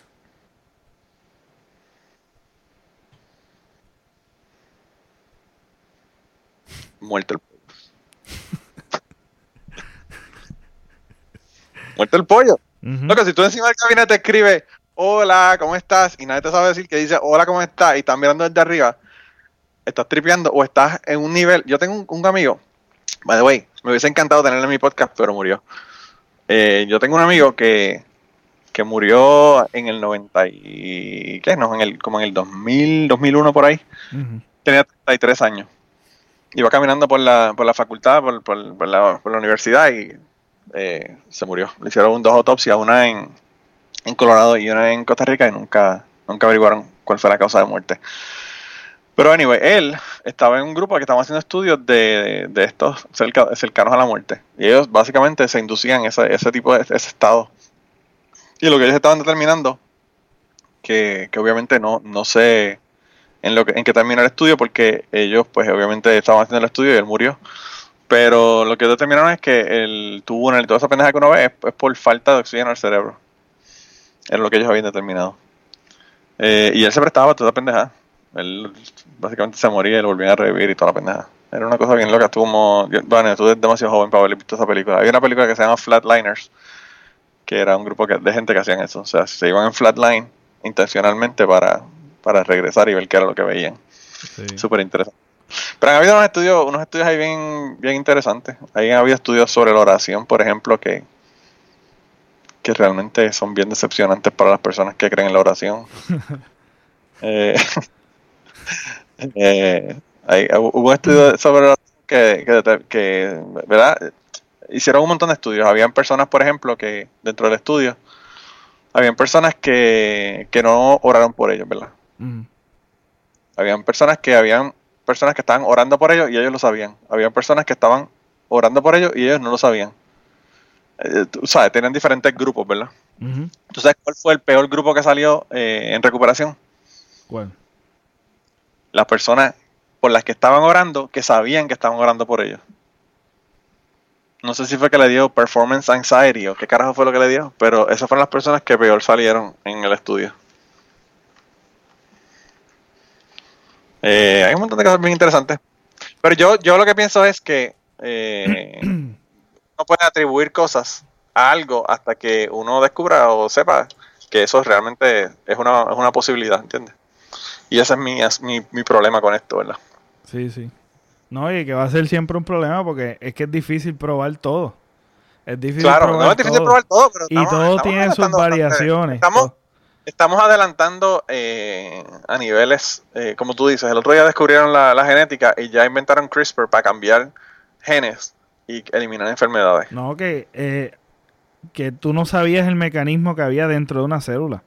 Muerto el pollo. Muerto el pollo. Lo si tú encima del gabinete escribes, hola, ¿cómo estás? Y nadie te sabe decir que dice, hola, ¿cómo estás? Y estás mirando desde arriba, estás tripeando o estás en un nivel. Yo tengo un, amigo, by the way, me hubiese encantado tenerlo en mi podcast, pero murió. Eh, yo tengo un amigo que, que murió en el 90 y, ¿qué? No, en el, como en el 2000, 2001 por ahí. Tenía 33 años. Iba caminando por la, por la facultad, por, por, la, por la, universidad y eh, se murió. Le hicieron dos autopsias, una en, en Colorado y una en Costa Rica y nunca, nunca averiguaron cuál fue la causa de muerte. Pero anyway, él estaba en un grupo que estaba haciendo estudios de, de, estos cercanos a la muerte. Y ellos básicamente se inducían ese, ese tipo de ese estado. Y lo que ellos estaban determinando, que, que obviamente no, no sé en lo en qué terminó el estudio, porque ellos pues obviamente estaban haciendo el estudio y él murió. Pero lo que determinaron es que el tuvo y toda esa pendeja que uno ve es, por falta de oxígeno al cerebro. Era lo que ellos habían determinado. Eh, y él se prestaba toda la pendeja. Él básicamente se moría y lo volvían a revivir y toda la pendeja. Era una cosa bien loca. Estuvo como. Bueno, tú eres demasiado joven para haber visto esa película. Había una película que se llama Flatliners, que era un grupo de gente que hacían eso. O sea, se iban en flatline intencionalmente para, para regresar y ver qué era lo que veían. Súper interesante. Pero han habido unos estudios, unos estudios ahí bien, bien interesantes. Ahí han habido estudios sobre la oración, por ejemplo, que, que realmente son bien decepcionantes para las personas que creen en la oración. eh, eh, hay, hubo un estudio sobre la que, que, que, ¿verdad? Hicieron un montón de estudios. Habían personas, por ejemplo, que dentro del estudio, habían personas que, que no oraron por ellos, ¿verdad? Habían personas que habían personas que estaban orando por ellos y ellos lo sabían. Habían personas que estaban orando por ellos y ellos no lo sabían. Eh, tú sabes, tienen diferentes grupos, ¿verdad? ¿Tú sabes cuál fue el peor grupo que salió eh, en recuperación? ¿Cuál? Las personas por las que estaban orando que sabían que estaban orando por ellos. No sé si fue que le dio performance anxiety o qué carajo fue lo que le dio, pero esas fueron las personas que peor salieron en el estudio. Eh, hay un montón de cosas bien interesantes. Pero yo, yo lo que pienso es que eh, no puede atribuir cosas a algo hasta que uno descubra o sepa que eso realmente es una, es una posibilidad, ¿entiendes? Y ese es mi, es mi, mi problema con esto, ¿verdad? Sí, sí. No, y que va a ser siempre un problema porque es que es difícil probar todo. Es difícil claro, probar no es difícil probar todo, pero y todo tiene sus variaciones. Estamos, estamos adelantando eh, a niveles, eh, como tú dices, el otro día descubrieron la, la, genética y ya inventaron CRISPR para cambiar genes y eliminar enfermedades. No, que, eh, que tú no sabías el mecanismo que había dentro de una célula.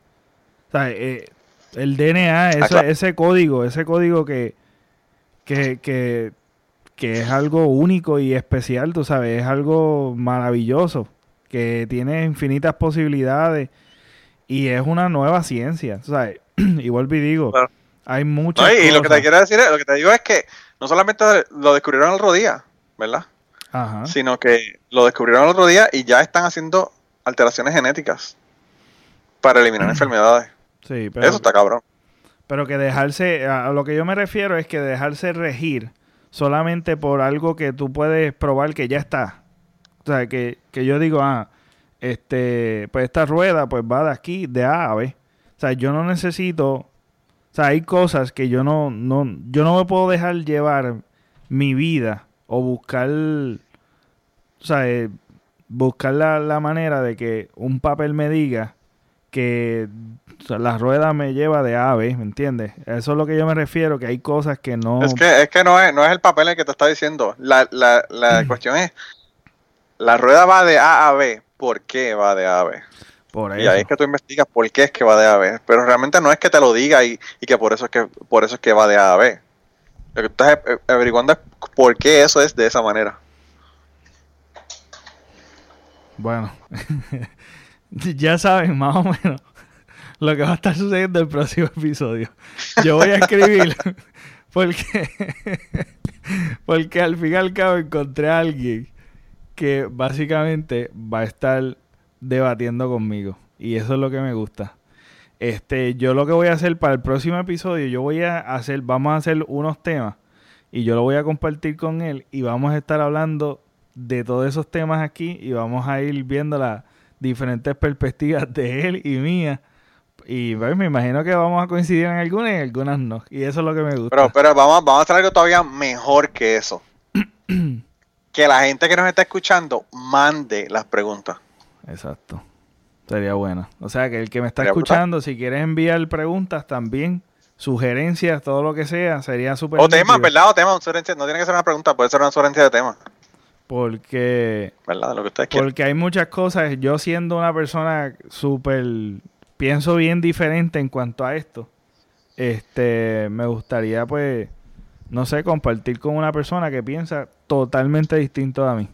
O sea, el DNA, ah, ese código, ese código que, que, que, que es algo único y especial, tú sabes, es algo maravilloso, que tiene infinitas posibilidades y es una nueva ciencia, ¿sabes? y vuelvo y digo, hay muchas y lo que te quiero decir, lo que te digo es que no solamente lo descubrieron el otro día, ¿verdad? Ajá. Sino que lo descubrieron el otro día y ya están haciendo alteraciones genéticas para eliminar enfermedades. Sí, pero, Eso está cabrón. Pero que dejarse, a lo que yo me refiero es que dejarse regir solamente por algo que tú puedes probar que ya está. O sea, que, que yo digo, ah, este, pues esta rueda pues va de aquí, de A a B. O sea, yo no necesito, o sea, hay cosas que yo no, no, yo no me puedo dejar llevar mi vida o buscar, o sea, eh, buscar la, la manera de que un papel me diga que la rueda me lleva de A a B, ¿me entiendes? Eso es lo que yo me refiero, que hay cosas que no... Es que, es que no, es, no es el papel el que te está diciendo. La, la, la mm. cuestión es, la rueda va de A a B, ¿por qué va de A a B? Por y ahí es que tú investigas por qué es que va de A a B. Pero realmente no es que te lo diga y, y que por eso es que por eso es que va de A a B. Lo que tú estás averiguando es por qué eso es de esa manera. Bueno, ya saben más o menos lo que va a estar sucediendo en el próximo episodio. Yo voy a escribir porque, porque al fin y al cabo encontré a alguien que básicamente va a estar debatiendo conmigo. Y eso es lo que me gusta. Este, yo lo que voy a hacer para el próximo episodio, yo voy a hacer, vamos a hacer unos temas y yo lo voy a compartir con él y vamos a estar hablando de todos esos temas aquí y vamos a ir viendo las diferentes perspectivas de él y mía y pues, me imagino que vamos a coincidir en algunas y en algunas no. Y eso es lo que me gusta. Pero, pero vamos, vamos a hacer algo todavía mejor que eso. que la gente que nos está escuchando mande las preguntas. Exacto. Sería bueno. O sea, que el que me está escuchando, si quieres enviar preguntas también, sugerencias, todo lo que sea, sería súper. O temas, ¿verdad? O temas, no tiene que ser una pregunta, puede ser una sugerencia de tema. Porque. ¿Verdad? Lo que ustedes Porque hay muchas cosas. Yo siendo una persona súper pienso bien diferente en cuanto a esto. Este, me gustaría pues, no sé, compartir con una persona que piensa totalmente distinto a mí.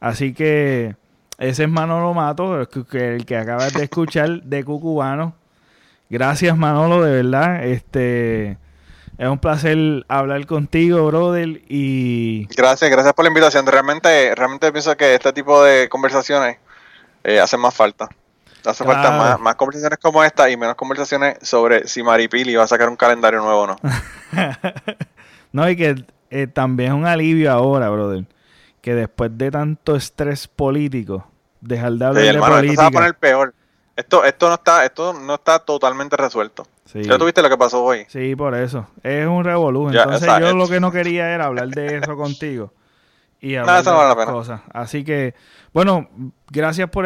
Así que ese es Manolo Mato, el que, acabas de escuchar de Cucubano. Gracias Manolo, de verdad. Este es un placer hablar contigo, brother. Y gracias, gracias por la invitación. Realmente, realmente pienso que este tipo de conversaciones eh, hacen más falta. Hace falta más, conversaciones como esta y menos conversaciones sobre si Maripili va a sacar un calendario nuevo o no. no, y que eh, también es un alivio ahora, brother. Que después de tanto estrés político, dejar de hablar de política. Esto se va a poner peor. Esto, esto no está, esto no está totalmente resuelto. ¿Ya tuviste lo que pasó hoy? Sí, por eso. Es un revolú. Entonces yo lo que no quería era hablar de eso contigo. Y hablar de cosas. Así que, bueno, gracias por...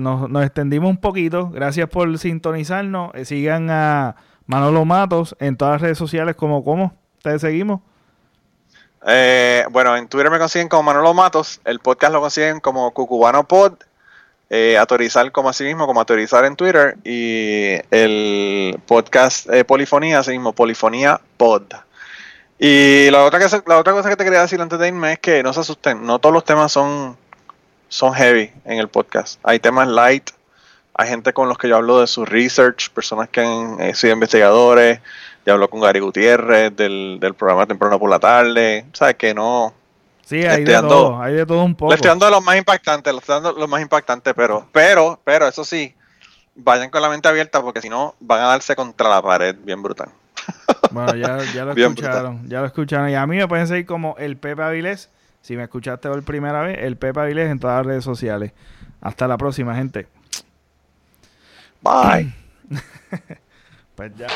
Nos, nos extendimos un poquito. Gracias por sintonizarnos. Eh, sigan a Manolo Matos en todas las redes sociales como ¿cómo? ¿Ustedes seguimos? Eh, bueno, en Twitter me consiguen como Manolo Matos. El podcast lo consiguen como Cucubano Pod. Eh, autorizar como así mismo, como autorizar en Twitter. Y el podcast Polifonía, así mismo, Polifonía Pod. Y la otra, que, la otra cosa que te quería decir antes de irme es que no se asusten, no todos los temas son, son heavy en el podcast. Hay temas light, hay gente con los que yo hablo de su research, personas que han sido investigadores, ya hablo con Gary Gutiérrez del, del programa Temprano por la Tarde, ¿sabes? Que no... Sí, hay de todo, hay de todo un poco. Le estoy dando lo más impactante, le estoy dando lo más impactante, pero, pero, pero, eso sí, vayan con la mente abierta porque si no van a darse contra la pared bien brutal. Bueno, ya, ya lo escucharon, ya lo escucharon. Y a mí me pueden seguir como el Pepe Avilés. Si me escuchaste por primera vez, el Pepe Avilés en todas las redes sociales. Hasta la próxima, gente. Bye. pues ya.